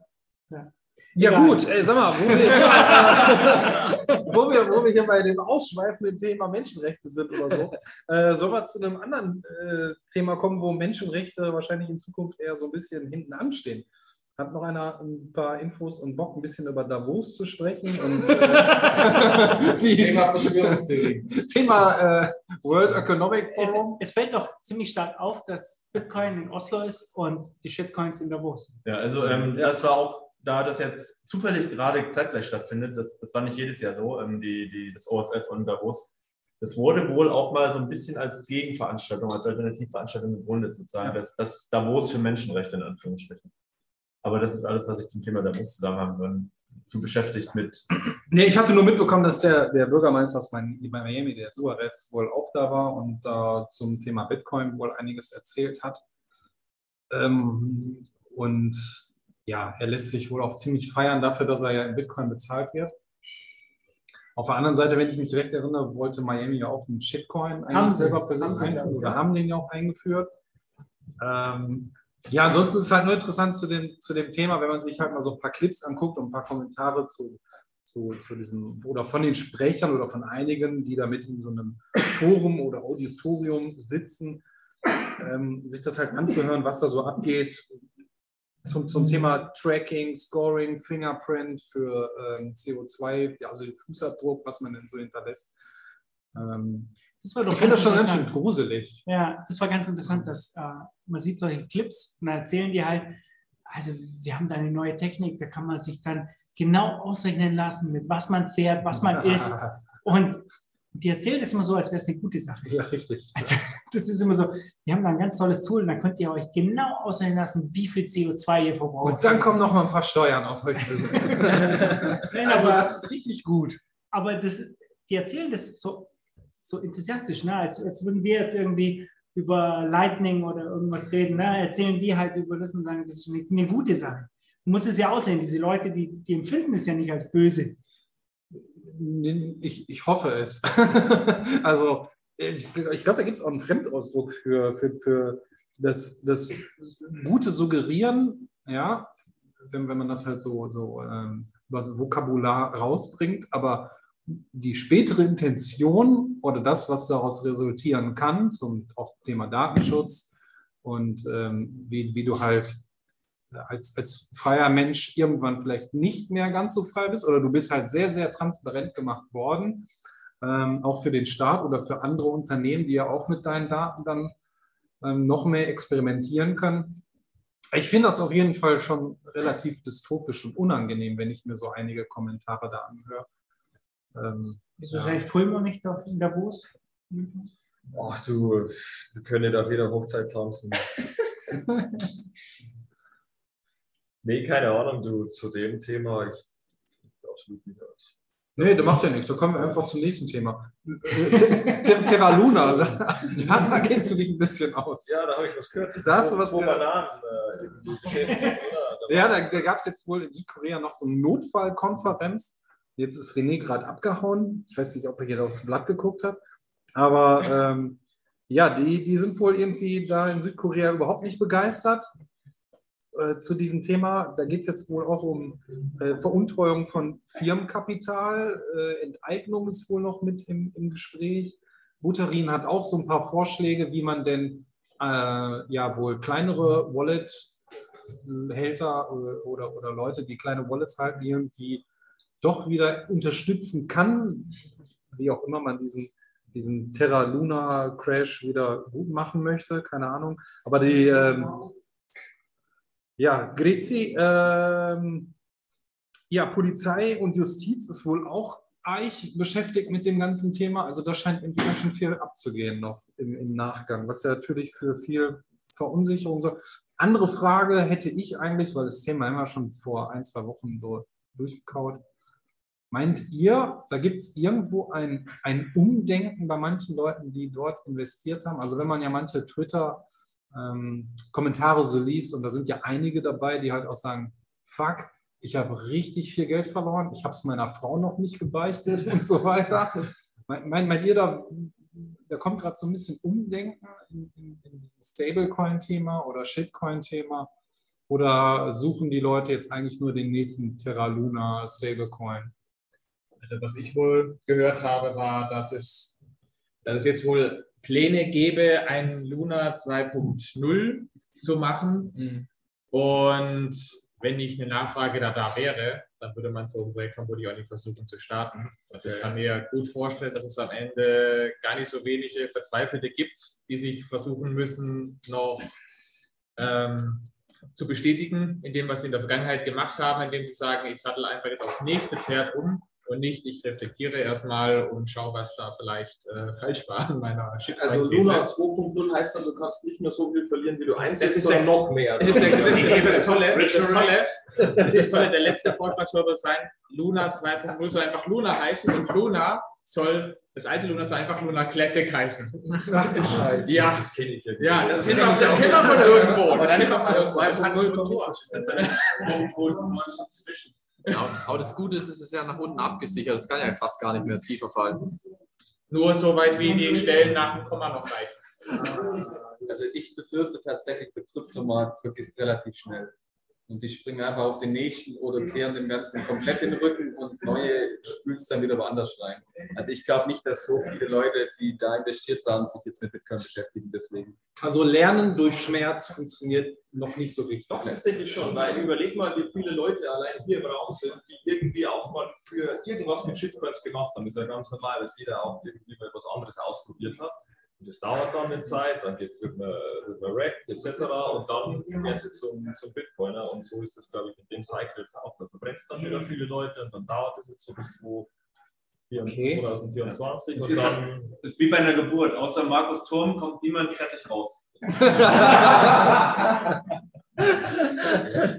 ja. Ja gut, ey, sag mal, wo wir, wo, wir, wo wir hier bei dem ausschweifenden Thema Menschenrechte sind oder so, äh, sollen wir zu einem anderen äh, Thema kommen, wo Menschenrechte wahrscheinlich in Zukunft eher so ein bisschen hinten anstehen. Hat noch einer ein paar Infos und Bock, ein bisschen über Davos zu sprechen? Und, äh, die, Thema Verschwörungstheorie. Thema äh, World Economic Es, Forum. es fällt doch ziemlich stark auf, dass Bitcoin in Oslo ist und die Shitcoins in Davos. Ja, also ähm, das war auch, da das jetzt zufällig gerade zeitgleich stattfindet, das, das war nicht jedes Jahr so, ähm, die, die, das OFF und Davos, das wurde wohl auch mal so ein bisschen als Gegenveranstaltung, als Alternativveranstaltung gegründet, sozusagen, das, das Davos für Menschenrechte in Anführungsstrichen. Aber das ist alles, was ich zum Thema Davos zu sagen haben kann. zu beschäftigt mit. Nee, ich hatte nur mitbekommen, dass der, der Bürgermeister aus Miami, der Suarez, wohl auch da war und äh, zum Thema Bitcoin wohl einiges erzählt hat. Ähm, und ja, er lässt sich wohl auch ziemlich feiern dafür, dass er ja in Bitcoin bezahlt wird. Auf der anderen Seite, wenn ich mich recht erinnere, wollte Miami ja auch einen Shitcoin eigentlich Haben selber für sich einführen oder haben den ja auch eingeführt. Ähm, ja, ansonsten ist es halt nur interessant zu dem, zu dem Thema, wenn man sich halt mal so ein paar Clips anguckt und ein paar Kommentare zu, zu, zu diesem oder von den Sprechern oder von einigen, die da mit in so einem Forum oder Auditorium sitzen, ähm, sich das halt anzuhören, was da so abgeht. Zum, zum Thema Tracking, Scoring, Fingerprint für ähm, CO2, ja, also den Fußabdruck, was man denn so hinterlässt. Ähm, Das war doch ich finde das schon ganz schön gruselig. Ja, das war ganz interessant, dass äh, man sieht solche Clips und dann erzählen die halt, also wir haben da eine neue Technik, da kann man sich dann genau ausrechnen lassen, mit was man fährt, was man isst. Und die erzählen das immer so, als wäre es eine gute Sache. Ja, richtig. Also, das ist immer so, wir haben da ein ganz tolles Tool und dann könnt ihr euch genau ausrechnen lassen, wie viel CO2 ihr verbraucht. Und dann kommen noch mal ein paar Steuern auf euch zu. Also aber- das ist richtig gut. aber das, die erzählen das so, so enthusiastisch, ne? als, als würden wir jetzt irgendwie über Lightning oder irgendwas reden. Ne? Erzählen die halt über das und sagen, das ist eine, eine gute Sache. Du musst es ja aussehen, diese Leute, die, die empfinden es ja nicht als böse. Ich, ich hoffe es. also, ich, ich glaube, da gibt es auch einen Fremdausdruck für, für, für das, das gute Suggerieren, ja, wenn, wenn man das halt so, so ähm, was Vokabular rausbringt, aber die spätere Intention oder das, was daraus resultieren kann, zum auch Thema Datenschutz und ähm, wie, wie du halt als, als freier Mensch irgendwann vielleicht nicht mehr ganz so frei bist oder du bist halt sehr, sehr transparent gemacht worden, ähm, auch für den Staat oder für andere Unternehmen, die ja auch mit deinen Daten dann ähm, noch mehr experimentieren können. Ich finde das auf jeden Fall schon relativ dystopisch und unangenehm, wenn ich mir so einige Kommentare da anhöre. Ähm, Ist ja. wahrscheinlich Fulmer nicht auf, in Davos? Ach du, wir können auf jeder Hochzeit tanzen. nee, keine Ahnung, du, zu dem Thema, ich absolut nicht aus. Nee, das macht ja nichts. So kommen wir einfach zum nächsten Thema. Ter- Ter- Terra Luna, da, da kennst du dich ein bisschen aus. Ja, da habe ich was gehört. Da hast du was gehört. Bananen äh? Da Ja, da, da gab es jetzt wohl in Südkorea noch so eine Notfallkonferenz. Jetzt ist René gerade abgehauen. Ich weiß nicht, ob er hier aufs Blatt geguckt hat. Aber ähm, ja, die, die sind wohl irgendwie da in Südkorea überhaupt nicht begeistert äh, zu diesem Thema. Da geht es jetzt wohl auch um äh, Veruntreuung von Firmenkapital. Äh, Enteignung ist wohl noch mit im, im Gespräch. Buterin hat auch so ein paar Vorschläge, wie man denn äh, ja wohl kleinere Wallet-Hälter oder, oder, oder Leute, die kleine Wallets halten, irgendwie doch wieder unterstützen kann, wie auch immer man diesen, diesen Terra Luna Crash wieder gut machen möchte, keine Ahnung. Aber die, ähm, ja, Grezi, ähm, ja, Polizei und Justiz ist wohl auch arg beschäftigt mit dem ganzen Thema. Also da scheint ganz schön viel abzugehen noch im, im Nachgang, was ja natürlich für viel Verunsicherung sorgt. Andere Frage hätte ich eigentlich, weil das Thema wir schon vor ein, zwei Wochen so durchgekaut. Meint ihr, da gibt es irgendwo ein, ein Umdenken bei manchen Leuten, die dort investiert haben? Also wenn man ja manche Twitter-Kommentare so liest, und da sind ja einige dabei, die halt auch sagen, fuck, ich habe richtig viel Geld verloren, ich habe es meiner Frau noch nicht gebeichtet und so weiter. Meint, meint ihr, da, da kommt gerade so ein bisschen Umdenken in, in, in diesem Stablecoin-Thema oder Shitcoin-Thema? Oder suchen die Leute jetzt eigentlich nur den nächsten Terra Luna Stablecoin? Also was ich wohl gehört habe, war, dass es, dass es jetzt wohl Pläne gäbe, ein Luna 2.0 zu machen. Und wenn nicht eine Nachfrage da, da wäre, dann würde man so ein Projekt vermutlich auch nicht versuchen zu starten. Also ich kann mir gut vorstellen, dass es am Ende gar nicht so wenige Verzweifelte gibt, die sich versuchen müssen, noch ähm, zu bestätigen in dem, was sie in der Vergangenheit gemacht haben, indem sie sagen, ich sattel einfach jetzt aufs nächste Pferd um und nicht, ich reflektiere erstmal und schaue, was da vielleicht äh, falsch war an meiner shit Also Luna 2.0 heißt dann, du kannst nicht mehr so viel verlieren, wie du Das einsetzt, ist sondern der- noch mehr. Das ist, der, das, ist der, das Tolle, das Tolle, das ist Tolle. Der letzte Vorschlag soll wohl sein, Luna 2.0 soll einfach Luna heißen und Luna soll, das alte Luna soll einfach Luna Classic heißen. Ach du Scheiße. Ja, Das kenne ich ja. ja, das kennen wir, das kennen wir von irgendwo. Das kennen wir von irgendwo. Das hat 2.0 schon Tor. Das ist irgendwo zwischen. Ja, aber das Gute ist, es ist ja nach unten abgesichert. Es kann ja fast gar nicht mehr tiefer fallen. Nur so weit, wie die Stellen nach dem Komma noch reichen. Also ich befürchte tatsächlich, der Kryptomarkt vergisst relativ schnell. Und die springen einfach auf den nächsten oder kehren dem Ganzen komplett den Rücken und neue spült es dann wieder woanders rein. Also ich glaube nicht, dass so viele Leute, die da investiert haben, sich jetzt mit Bitcoin beschäftigen. Deswegen. Also Lernen durch Schmerz funktioniert noch nicht so richtig. Doch, das denke ich schon, weil überleg mal, wie viele Leute allein hier im Raum sind, die irgendwie auch mal für irgendwas mit Shitcoins gemacht haben. Das ist ja ganz normal, dass jeder auch irgendwie mal was anderes ausprobiert hat. Und das dauert dann eine Zeit, dann geht, wird man, wird man wrecked, etc. Und dann werden sie zum, zum Bitcoiner. Und so ist das, glaube ich, mit dem Cycle jetzt auch. Da verbrennt es dann wieder viele Leute und dann dauert es jetzt so bis 2024. Es Und ist, dann es ist wie bei einer Geburt. Außer Markus Turm kommt niemand fertig raus.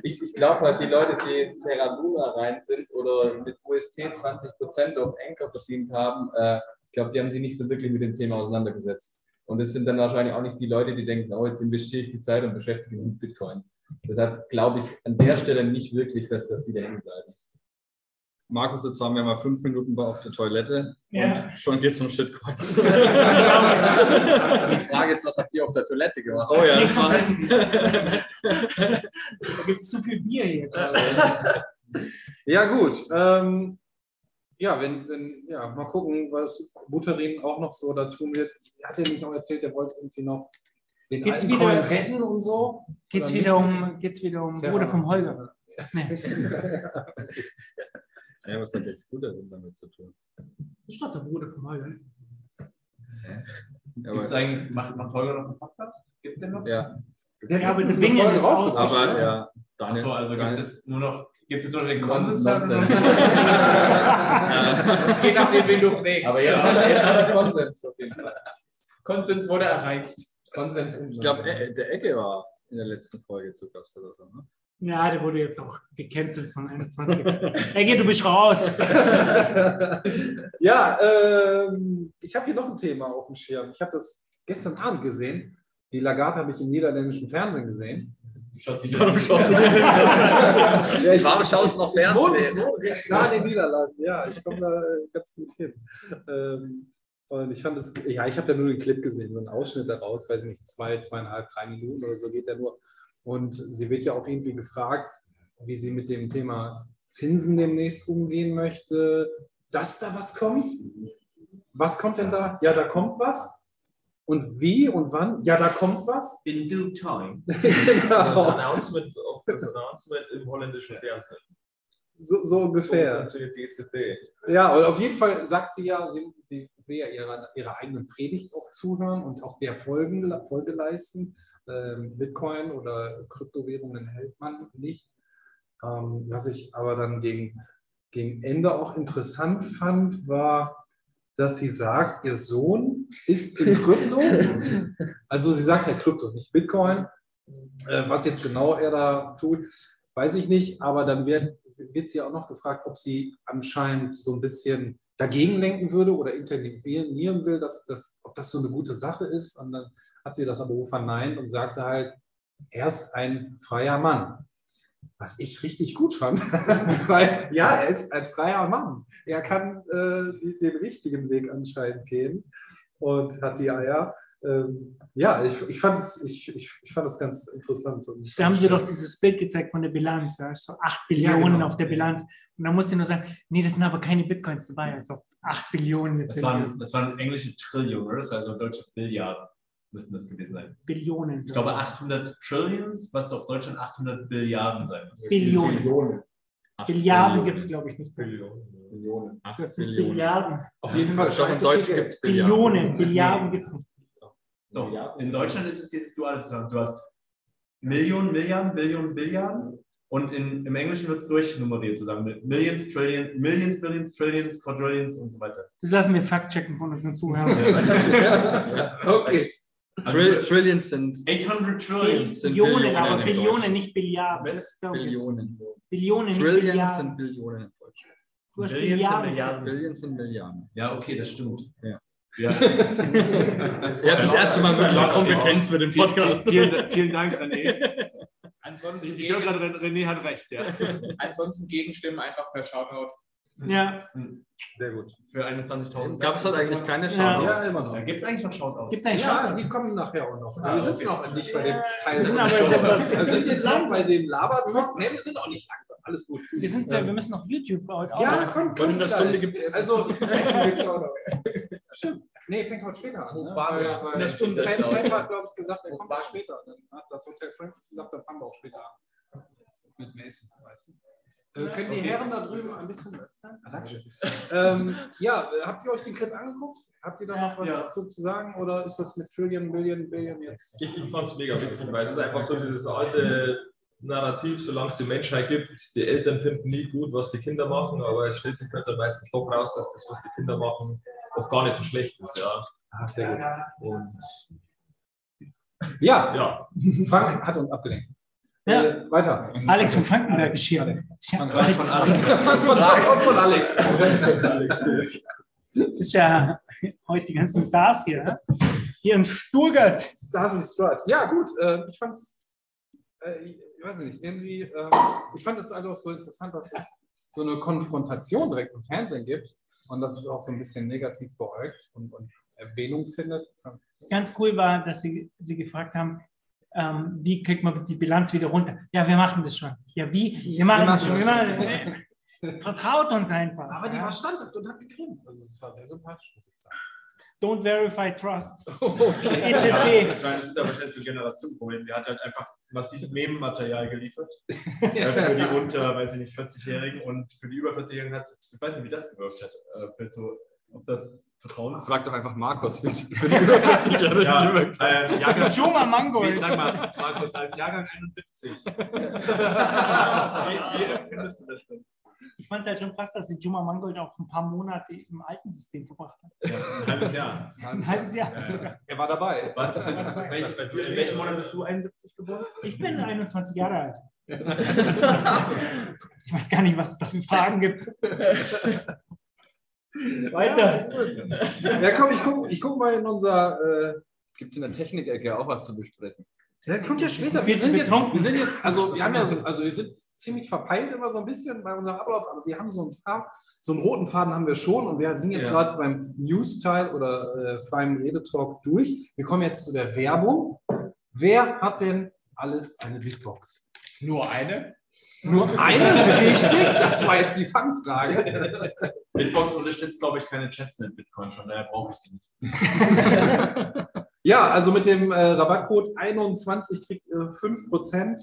Ich, ich glaube halt, die Leute, die in Terra Luna rein sind oder mit UST 20% auf Anchor verdient haben, äh, ich glaube, die haben sich nicht so wirklich mit dem Thema auseinandergesetzt. Und es sind dann wahrscheinlich auch nicht die Leute, die denken, oh, jetzt investiere ich die Zeit und beschäftige mich mit Bitcoin. Deshalb glaube ich an der Stelle nicht wirklich, dass da viele hängen bleiben. Markus, jetzt waren wir mal fünf Minuten auf der Toilette Ja. und schon geht's um Shitcoin. Die Frage ist, was habt ihr auf der Toilette gemacht? Oh ja, das war vergessen. Da gibt es zu viel Bier hier. Ja, gut. Ähm, ja, wenn, wenn, ja, mal gucken, was Buterin auch noch so da tun wird. Er hat ja nicht noch erzählt, er wollte irgendwie noch den Geht's alten wieder- Coin retten und so. Geht's Oder wieder nicht? um, geht's wieder um Ja. Bruder vom Holger? Nee. Ja, was hat jetzt guter Sinn damit zu tun? Das ist doch der Bruder vom Holger. Gibt's eigentlich, macht, macht Holger noch einen Podcast? Gibt es den noch? Ja, Ja, aber der Folge ist rausgebracht. aber ja, Daniel. Achso, also gibt es Daniel- jetzt nur noch, gibt's jetzt nur den Konsens? Je nachdem, wen du fragst. Aber jetzt, hat er, jetzt hat er Konsens auf jeden Fall. Konsens wurde erreicht. Konsens Ich glaube, der Ecke war in der letzten Folge zu Gast oder so. Ne? Ja, der wurde jetzt auch gecancelt von 21. Ey, du bist raus. ja, ähm, ich habe hier noch ein Thema auf dem Schirm. Ich habe das gestern Abend gesehen. Die Lagarde habe ich im niederländischen Fernsehen gesehen. Du schaust nicht Warum schaust du Ja, ich- Warum schaust du noch Fernsehen? ich wohne recht nah in den Niederlanden. Ja, ich komme da äh, ganz gut hin. Ähm, und ich fand es, ja, ich habe da nur den Clip gesehen, nur einen Ausschnitt daraus, weiß ich nicht, zwei, zweieinhalb, drei Minuten oder so geht der nur. Und sie wird ja auch irgendwie gefragt, wie sie mit dem Thema Zinsen demnächst umgehen möchte, dass da was kommt. Was kommt denn da? Ja, da kommt was. Und wie und wann? Ja, da kommt was. In due time. genau. Announcement auf das Announcement im holländischen Fernsehen. So, so ungefähr. So die EZB. Ja, und auf jeden Fall sagt sie ja, sie, sie will ja ihrer, ihrer eigenen Predigt auch zuhören und auch der Folgen, Folge leisten. Ähm, Bitcoin oder Kryptowährungen hält man nicht. Ähm, was ich aber dann gegen, gegen Ende auch interessant fand, war, dass sie sagt, ihr Sohn ist in Krypto. also sie sagt ja Krypto, nicht Bitcoin. Äh, was jetzt genau er da tut, weiß ich nicht. Aber dann wird, wird sie auch noch gefragt, ob sie anscheinend so ein bisschen dagegen lenken würde oder intervenieren will, dass, dass, ob das so eine gute Sache ist. Und dann hat sie das aber verneint und sagte halt, er ist ein freier Mann. Was ich richtig gut fand, weil ja, er ist ein freier Mann. Er kann äh, den richtigen Weg anscheinend gehen und hat die Eier. Ähm, ja, ich, ich, fand es, ich, ich, ich fand das ganz interessant. Und Da haben sie doch dieses Bild gezeigt von der Bilanz, ja, so 8 Billionen genau. auf der Bilanz. Und da musste ich nur sagen, nee, das sind aber keine Bitcoins dabei, also 8 Billionen jetzt. Das waren, das waren englische Trillion, oder? Das war also deutsche Milliarden, müssten das gewesen sein. Billionen. Ich glaube 800 Trillions, was auf Deutschland 800 Billiarden sein muss. Billionen. Millionen. Billiarden gibt es, glaube ich, nicht. Millionen. Acht Das sind Billionen. Billiarden. auf jeden Fall glaube, in scheiße Deutsch viel gibt es Billiarden. Billionen, Billiarden gibt es nicht. Doch, in Deutschland ist es dieses duale System. Du hast Millionen, Milliarden, Billionen, Billiarden Und in, im Englischen wird es durchnummeriert zusammen mit Millions, Trillion, Millions, Billions, Trillions, Quadrillions und so weiter. Das lassen wir fact-checken von unseren Zuhörern. Okay. Trill Trillions sind 800 Trillions. sind Billionen, Billionen aber Billionen, nicht Billiarden. Ich, Billionen. Billionen, nicht Trillions Billiarden. sind Billionen im Deutschen. Du hast Billions sind Billiarden. Milliarden. Billions sind Milliarden. Ja, okay, das stimmt. Ja. Ja. Ihr habt das erste Mal wirklich Kompetenz mit dem Podcast. vielen, vielen Dank, René. Ansonsten, Ich höre gerade, René hat recht, ja. ansonsten Gegenstimmen einfach per Shoutout. Ja. Sehr gut. Für 21.000. Gab es halt eigentlich keine. Shoutouts? Ja, immer noch. Da gibt es eigentlich noch Shoutouts. Gibt es eigentlich Ja, schon? die kommen nachher auch noch. Ah, wir sind okay. noch nicht bei dem Teil. Wir sind aber jetzt etwas- Wir sind jetzt noch langsam. bei dem Labertwist. Nee, wir sind auch nicht langsam. Alles gut. Wir, sind, äh, wir müssen noch YouTube heute auch. Ja, komm, komm. in der gleich. Stunde gibt's Essen. Also, Stimmt. Nee, fängt heute später an. Ne? waren wir? Weil, In der weil Stunde. Frank, Frank hat, glaube ich, gesagt, er kommt auch später. Dann hat das Hotel Friends gesagt, dann fangen wir auch später an. Mit Mason, weißt du. Äh, können die Herren da drüben ein bisschen was sagen? Ah, Dankeschön. ähm, ja, habt ihr euch den Clip angeguckt? Habt ihr da noch was Ja. zu, sagen? Oder ist das mit Trillion, Billion, Billion jetzt? Ich, ich fand es mega witzig, weil es ist einfach so dieses alte Narrativ, solange es die Menschheit gibt, die Eltern finden nie gut, was die Kinder machen, aber es stellt sich halt dann meistens doch raus, dass das, was die Kinder machen, oft gar nicht so schlecht ist. Ja. Ah, sehr gut. Und Ja, ja, Frank hat uns abgelenkt. Ja. Äh, weiter. Alex von Frankenberg ist hier. Frank von Alex. Von, Frank von Alex. Das ist ja heute die ganzen Stars hier. ne? Hier in Stuttgart. Stars and Stripes. Ja, gut. Äh, ich fand's, äh, ich weiß nicht, irgendwie, äh, ich fand es halt auch so interessant, dass es so eine Konfrontation direkt im Fernsehen gibt und dass es auch so ein bisschen negativ beäugt und, und Erwähnung findet. Ganz cool war, dass sie, sie gefragt haben, ähm, wie kriegt man die Bilanz wieder runter? Ja, wir machen das schon. Ja, wie? Wir machen das schon. Wir machen, vertraut uns einfach. Aber die ja. war standhaft und hat gegrinst. Also es war sehr sympathisch, muss ich sagen. Don't verify trust. Okay. Ja, EZB. das ist aber wahrscheinlich so ein Generationenproblem. Der hat halt einfach massiv Nebenmaterial geliefert. äh, für die unter, weiß ich nicht, 40-Jährigen und für die über 40-Jährigen hat, ich weiß nicht, wie das gewirkt hat. Äh, für so, ob das Vertrauens. Frag doch einfach Markus, wie es für die über 40-Jährigen Ja, gewirkt hat. äh, Jahrgang, Juma Mangold. wie, sag mal, Markus, als Jahrgang 71. wie, wie empfindest du das denn? Ich fand es halt schon krass, dass die Juma Mangold auch ein paar Monate im alten System verbracht hat. Ja, ein halbes Jahr. Ein halbes Jahr Ja. sogar. Er war dabei. Was, was, welch, in welchem Monat bist du 71 geboren? Ich bin 21 Jahre alt. Ich weiß gar nicht, was es da für Fragen gibt. Weiter. Ja, komm, ich guck, ich guck mal in unser. Äh, Gibt in der Technikecke auch was zu besprechen. das kommt ja später. Wir Wir sind jetzt, wir sind jetzt, also wir haben ja so, also wir sind ziemlich verpeilt immer so ein bisschen bei unserem Ablauf, aber wir haben so einen Faden, so einen roten Faden haben wir schon und wir sind jetzt Ja. gerade beim News-Teil oder äh, freiem Redetalk durch. Wir kommen jetzt zu der Werbung. Wer hat denn alles eine Bitbox? Nur eine? Nur eine? Richtig? Das war jetzt die Fangfrage. Bitbox unterstützt, glaube ich, keine Chestnut-Bitcoin, von daher brauche ich die nicht. Ja, also mit dem äh, Rabattcode 21 kriegt ihr 5%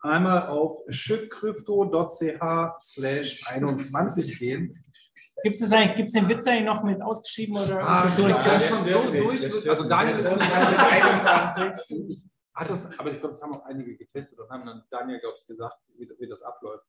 einmal auf shitcrypto.ch slash 21 gehen. Gibt es eigentlich, gibt's den Witz eigentlich noch mit ausgeschrieben oder Ah, ist durch? der ist schon so nicht, durch. Also. Daniel ist ist nicht 21. Hat das, aber ich glaube, das haben auch einige getestet und haben dann Daniel, glaube ich, gesagt, wie, wie das abläuft.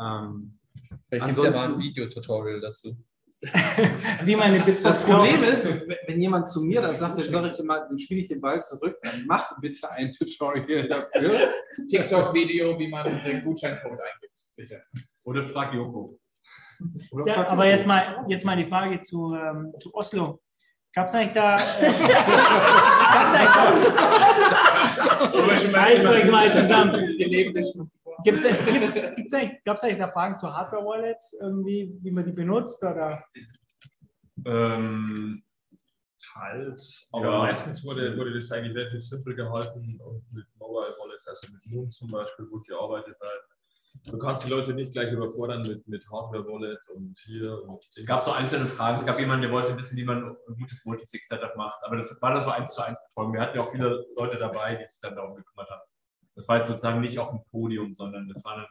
Ähm, Vielleicht gibt es ja mal ein Videotutorial dazu. Wie meine das Bitbox Problem ist, wenn- jemand zu mir das sagt, dann sage ich immer, dann spiele ich den Ball zurück, dann mach bitte ein Tutorial dafür. TikTok-Video, wie man den Gutscheincode eingibt. Bitte. Oder frag Joko. Oder Sehr, frag aber jetzt mal, jetzt mal die Frage zu, ähm, zu Oslo. Gab es eigentlich da. Äh, Gab es eigentlich da. Reißt euch mal zusammen. Gibt's, gibt's eigentlich, es eigentlich da Fragen zu Hardware-Wallets, irgendwie, wie man die benutzt? Oder? Ähm, teils, aber Ja. meistens wurde, wurde das eigentlich relativ simpel gehalten und mit Mobile Wallets, also mit Moon zum Beispiel, gut gearbeitet, weil du kannst die Leute nicht gleich überfordern mit, mit Hardware Wallet und hier und es gab so einzelne Fragen. Es gab jemanden, der wollte wissen, wie man ein gutes Multisig-Setup macht. Aber das war dann so eins zu eins Betreuung. Wir hatten ja auch viele Leute dabei, die sich dann darum gekümmert haben. Das war jetzt sozusagen nicht auf dem Podium, sondern das waren dann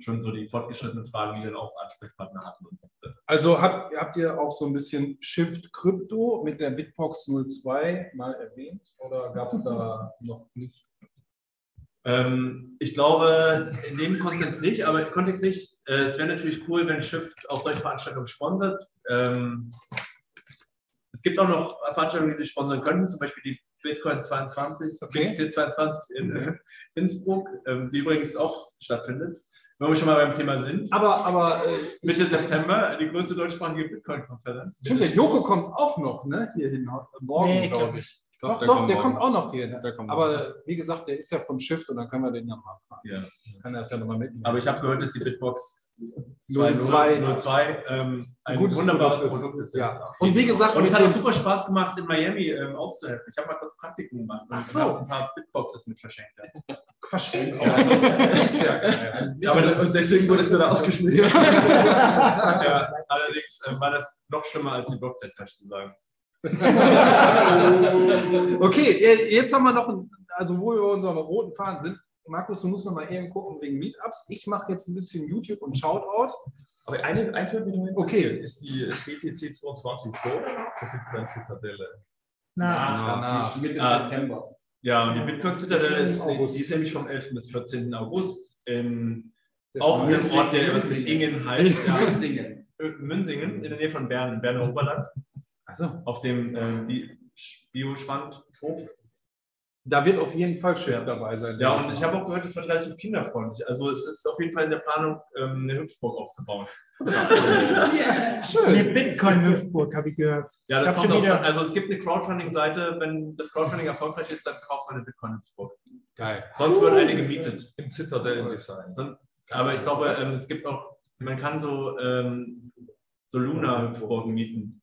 schon so die fortgeschrittenen Fragen, die dann auch Ansprechpartner hatten. Und, Also habt, habt ihr auch so ein bisschen Shift Crypto mit der Bitbox 02 mal erwähnt oder gab es da noch nicht? Ähm, ich glaube, in dem Kontext nicht, aber im Kontext nicht. Äh, es wäre natürlich cool, wenn Shift auch solche Veranstaltungen sponsert. Ähm, es gibt auch noch Veranstaltungen, die sie sponsern könnten, zum Beispiel die Bitcoin 22, Okay. BTC 22 in äh, Innsbruck, ähm, die übrigens auch stattfindet. Wenn wir schon mal beim Thema sind. Aber, aber äh, Mitte September, die größte deutschsprachige Bitcoin-Konferenz. stimmt, der Joko kommt auch noch, ne? Hier hin, morgen, Nee, glaube glaub ich. Ich glaub, Doch, der doch, kommt der morgen. kommt auch noch hier. Ne? Der kommt Aber wie gesagt, der ist ja vom Shift und dann können wir den ja mal fahren. Ja. Kann er das ja nochmal mitnehmen. Aber ich habe gehört, dass die Bitbox 02 02 ähm, ein gutes wunderbares Produkt ist. Produkt ist. Ja. Und wie gesagt, und es hat auch super Spaß gemacht, in Miami ähm, auszuhelfen. Ich habe mal kurz Praktikum gemacht und so. habe ein paar Bitboxes mit verschenkt. Verschenkt. ist ja geil. Ja, aber das, Und deswegen wurdest du da ausgeschmissen. ja, allerdings äh, war das noch schlimmer als die Blockzeit-Tasche zu sagen. Okay, äh, jetzt haben wir noch, ein, also wo wir bei unserem roten Faden sind. Markus, du musst noch mal eben gucken wegen Meetups. Ich mache jetzt ein bisschen YouTube und Shoutout. Aber eine, noch Okay. Ist die BTC 22 vor oder nach der Bitcoin Zitadelle? Na, Danach. Mitte Ah. September. Ja, und die Bitcoin Citadel Ist die ist nämlich vom 11. bis 14. August in, Der auch in einem. Ort, der was mit Ingen heißt. Ja, Münzingen. Münsingen, in der Nähe von Bern, Berner Oberland, Also, auf dem äh, Bi- Bioschwandhof. da wird auf jeden Fall Chef dabei sein. Ja, und ich habe auch gehört, es wird relativ kinderfreundlich. Also es ist auf jeden Fall in der Planung, ähm, eine Hüpfburg aufzubauen. eine Bitcoin-Hüpfburg, habe ich gehört. Ja, das hab kommt auch. Also es gibt eine Crowdfunding-Seite, wenn das Crowdfunding erfolgreich ist, dann kauft man eine Bitcoin-Hüpfburg. Geil. Sonst wird eine gemietet. Im Zitadellen-Design. Son- Aber ich glaube, ähm, es gibt auch, man kann so, ähm, so Luna-Hüpfburgen mieten.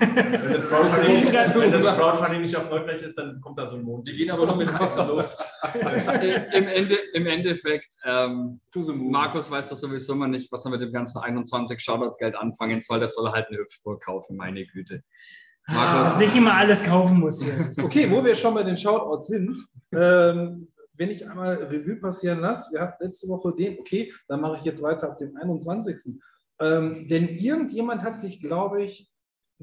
Wenn, das Crowdfunding, wenn das Crowdfunding nicht erfolgreich ist, dann kommt da so ein Mond. Die gehen aber nur mit heißer Luft. Im, Ende, Im Endeffekt, ähm, Markus weiß doch sowieso immer nicht, was er mit dem ganzen 21 Shoutout-Geld anfangen soll. Der soll halt eine Hüpfburg kaufen, meine Güte. Markus, Dass ich immer alles kaufen muss hier. Okay, wo wir schon bei den Shoutouts sind, ähm, wenn ich einmal Revue passieren lasse, wir hatten letzte Woche den, okay, dann mache ich jetzt weiter ab dem 21. Ähm, denn irgendjemand hat sich, glaube ich,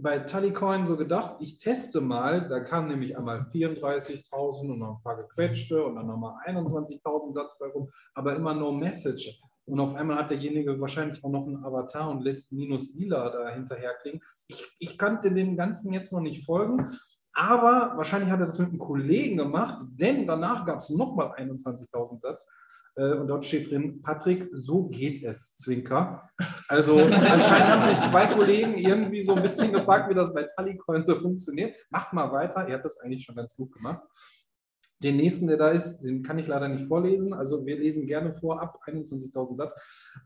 bei Tallycoin so gedacht, ich teste mal, da kamen nämlich einmal 34.000 und noch ein paar gequetschte und dann nochmal 21.000 Satz bei rum, aber immer no message. Und auf einmal hat derjenige wahrscheinlich auch noch einen Avatar und lässt minus lila da hinterher klingen. Ich, ich kannte dem Ganzen jetzt noch nicht folgen, aber wahrscheinlich hat er das mit einem Kollegen gemacht, denn danach gab es nochmal 21.000 Satz. Äh, Und dort steht drin, Patrick, so geht es, Zwinker. Also anscheinend haben sich zwei Kollegen irgendwie so ein bisschen gefragt, wie das bei Tallycoin so funktioniert. Macht mal weiter, ihr habt das eigentlich schon ganz gut gemacht. Den nächsten, der da ist, den kann ich leider nicht vorlesen. Also wir lesen gerne vor, ab 21.000 Satz.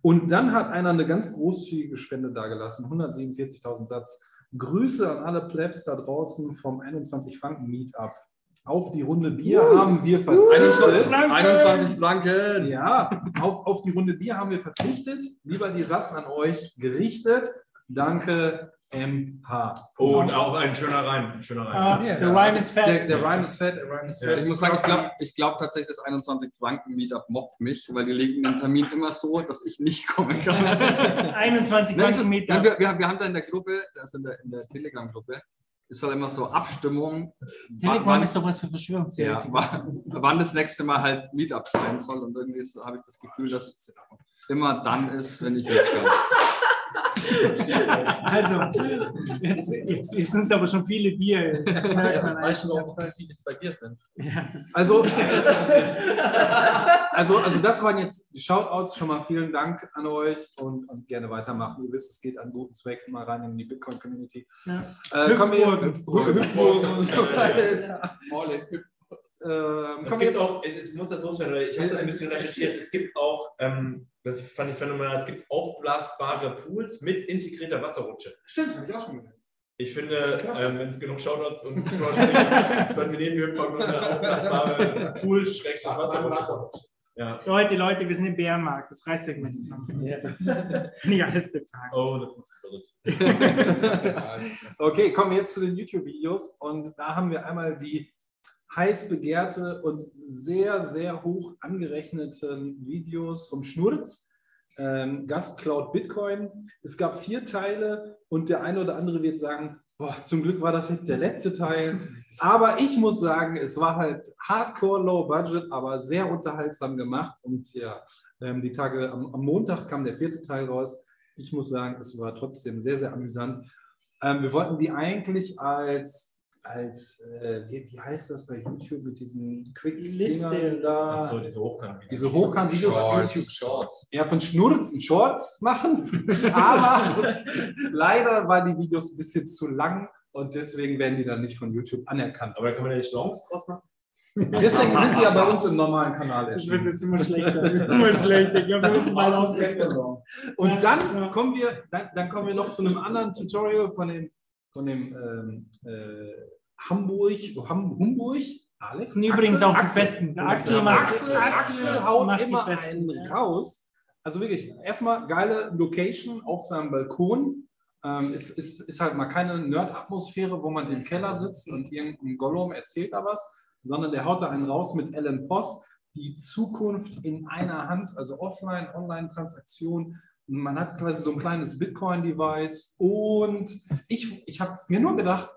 Und dann hat einer eine ganz großzügige Spende dagelassen, 147.000 Satz. Grüße an alle Plebs da draußen vom 21 Franken Meetup. Auf die Runde Bier haben wir verzichtet. 21 Flanken. Ja, auf, auf die Runde Bier haben wir verzichtet. Lieber die Satz an euch gerichtet. Danke, MH. Oh, und auch ein schöner Reim. Ein schöner Ah, Reim. Der. Rhyme ist fett. Der, der Rhyme ist fett, der Rhyme ist Ja. Ich muss sagen, ich glaube ich glaub tatsächlich, das 21 Franken Meetup mobbt mich, weil die legen den Termin immer so, dass ich nicht kommen kann. 21 Nein, es ist- Franken nein, wir, wir, wir haben da in der Gruppe, also in der, in der Telegram-Gruppe, ist halt immer so Abstimmung. Telegram wann, ist doch was für ja, Verschwörungstheoretiker. wann, wann das nächste Mal halt Meetup sein soll. Und irgendwie habe ich das Gefühl, dass es immer dann ist, wenn ich nicht kann. Also, jetzt, jetzt, jetzt sind es aber schon viele Bier. Das merkt man Weißt du, warum so viele bei dir sind? Ja, das Also, also, also das waren jetzt die Shoutouts. Schon mal vielen Dank an euch und, und gerne weitermachen. Ihr wisst, es geht an guten Zweck mal rein in die Bitcoin-Community. Ja. Äh, kommen wir, so weiter. Ähm, Es gibt jetzt auch, ich muss das loswerden, weil ich habe ein bisschen recherchiert. Es gibt auch, ähm, das fand ich phänomenal, es gibt aufblasbare Pools mit integrierter Wasserrutsche. Stimmt, habe ich auch schon gehört. Ich finde, ähm, wenn es genug Shoutouts und Crowdfunding sollten wir neben Hüpfburg noch eine aufblasbare Pool-Wasserrutsche. Ja. Leute, Leute, wir sind im Bärenmarkt. Das reißt euch mal zusammen. Kann ich alles bezahlen. Oh, das ist verrückt. Okay, kommen wir jetzt zu den YouTube-Videos und da haben wir einmal die heiß begehrte und sehr, sehr hoch angerechneten Videos vom Schnurz. Ähm, Gast Cloud Bitcoin. Es gab vier Teile und der eine oder andere wird sagen, Boah, zum Glück war das jetzt der letzte Teil. Aber ich muss sagen, es war halt hardcore low budget, aber sehr unterhaltsam gemacht. Und ja, ähm, die Tage am, am Montag kam der vierte Teil raus. Ich muss sagen, es war trotzdem sehr, sehr amüsant. Ähm, wir wollten die eigentlich als, als äh, wie, wie heißt das bei YouTube mit diesen quick Liste. da? So, diese Hochkant. diese Hochkant-Videos auf YouTube Shorts. ja, von Schnurzen Shorts machen. Aber leider waren die Videos ein bisschen zu lang und deswegen werden die dann nicht von YouTube anerkannt. Aber da kann man ja nicht Longs draus machen. Deswegen sind die ja bei uns im normalen Kanal Das wird erschienen. jetzt immer schlechter. Immer schlechter. Ich glaube, wir müssen mal auswählen. Und dann kommen wir, dann, dann kommen wir noch zu einem anderen Tutorial von dem, von dem ähm, äh, Hamburg, Ham, Hamburg. Alex? Übrigens auch die Axel. besten. Der Axel, Axel Axel, macht, Axel, haut macht die immer besten, einen raus. Also wirklich, erstmal geile Location auf seinem Balkon. Ähm, es ist, ist halt mal keine Nerd-Atmosphäre, wo man im Keller sitzt und irgendein Gollum erzählt da was, sondern der haut da einen raus mit Alan Post. Die Zukunft in einer Hand, also offline, online-Transaktion. Man hat quasi so ein kleines Bitcoin-Device. Und ich, ich habe mir nur gedacht,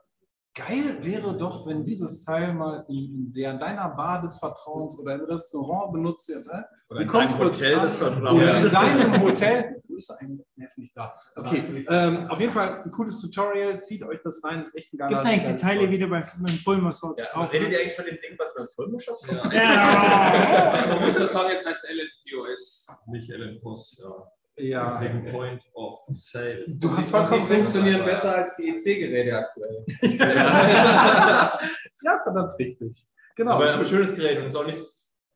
geil wäre doch, wenn dieses Teil mal in der, deiner Bar des Vertrauens oder im Restaurant benutzt wird. Ne? Oder in deinem Hotel des Vertrauens. Oder in deinem Hotel. Wo ist er eigentlich? Er ist nicht da. Okay, ähm, auf jeden Fall ein cooles Tutorial. Zieht euch das rein. Ist echt ein geiler Gibt es eigentlich die Teile wieder beim, beim Fulmer zu Ja, kaufen? redet ihr eigentlich von dem Ding, was wir im Vollmuschab haben? Ja. Man muss nur sagen, es heißt LNPOS, nicht LNPOS. Ja. Ja. Wegen Point of Sale. Du hast vollkommen funktionieren besser als die EC-Geräte aktuell. Ja, verdammt richtig. Genau. Aber, aber schönes Gerät und ist auch nicht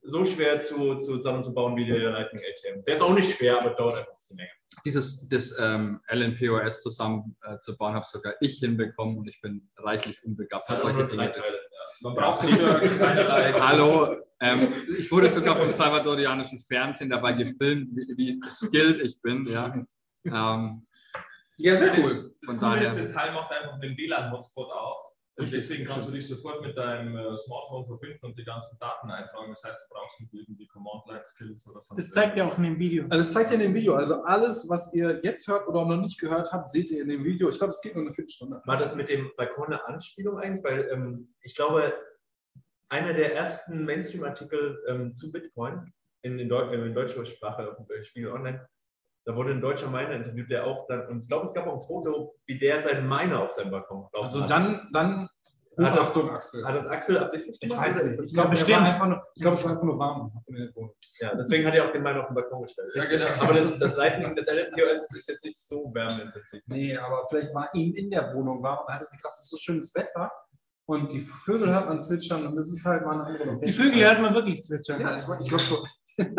so schwer zu, zu zusammenzubauen wie der Lightning ATM. Der ist auch nicht schwer, aber dauert einfach ein bisschen länger. Dieses das ähm, LNPOS zusammen äh, habe sogar ich hinbekommen und ich bin reichlich unbegabt. Das hat auch solche nur drei Dinge Teile. Man braucht wieder keinerlei. Hallo, ähm, ich wurde sogar vom salvadorianischen Fernsehen dabei gefilmt, wie, wie skilled ich bin. Ja. Ähm, Ja, sehr cool. Das Coole daher- ist, das Teil macht einfach einen WLAN-Hotspot auf. Und deswegen kannst du dich sofort mit deinem äh, Smartphone verbinden und die ganzen Daten eintragen. Das heißt, du brauchst nicht irgendwie Command-Line-Skills oder sonst Das zeigt ja auch in dem Video. Also das zeigt ihr in dem Video. Also alles, was ihr jetzt hört oder noch nicht gehört habt, seht ihr in dem Video. Ich glaube, es geht nur eine Viertelstunde. War das mit dem Balkon eine Anspielung eigentlich? Weil ähm, ich glaube, einer der ersten Mainstream-Artikel ähm, zu Bitcoin in, in, Deu in deutscher Sprache auf dem Spiegel Online, da wurde ein deutscher Miner interviewt, der auch dann, und ich glaube, es gab auch ein Foto, wie der seinen Miner auf seinem Balkon laufen Also hat. dann, dann Hat das- Axel. Hat das Axel absichtlich Ich gemacht? weiß Oder nicht. Ich glaube, es war einfach nur, ich glaube, es war einfach nur warm. in der Wohnung. Ja, deswegen hat er auch den Miner auf den Balkon gestellt. Ja, genau. Aber das, das Lightning, das LNPOS ist jetzt nicht so wärmeintensiv. Nee, aber vielleicht war ihm in der Wohnung warm und er hatte sich gedacht, es ist so schönes Wetter. Und die Vögel hört man zwitschern und das ist halt mal eine andere Location. Die Vögel hört man wirklich zwitschern. Ja, das war, ich glaube schon.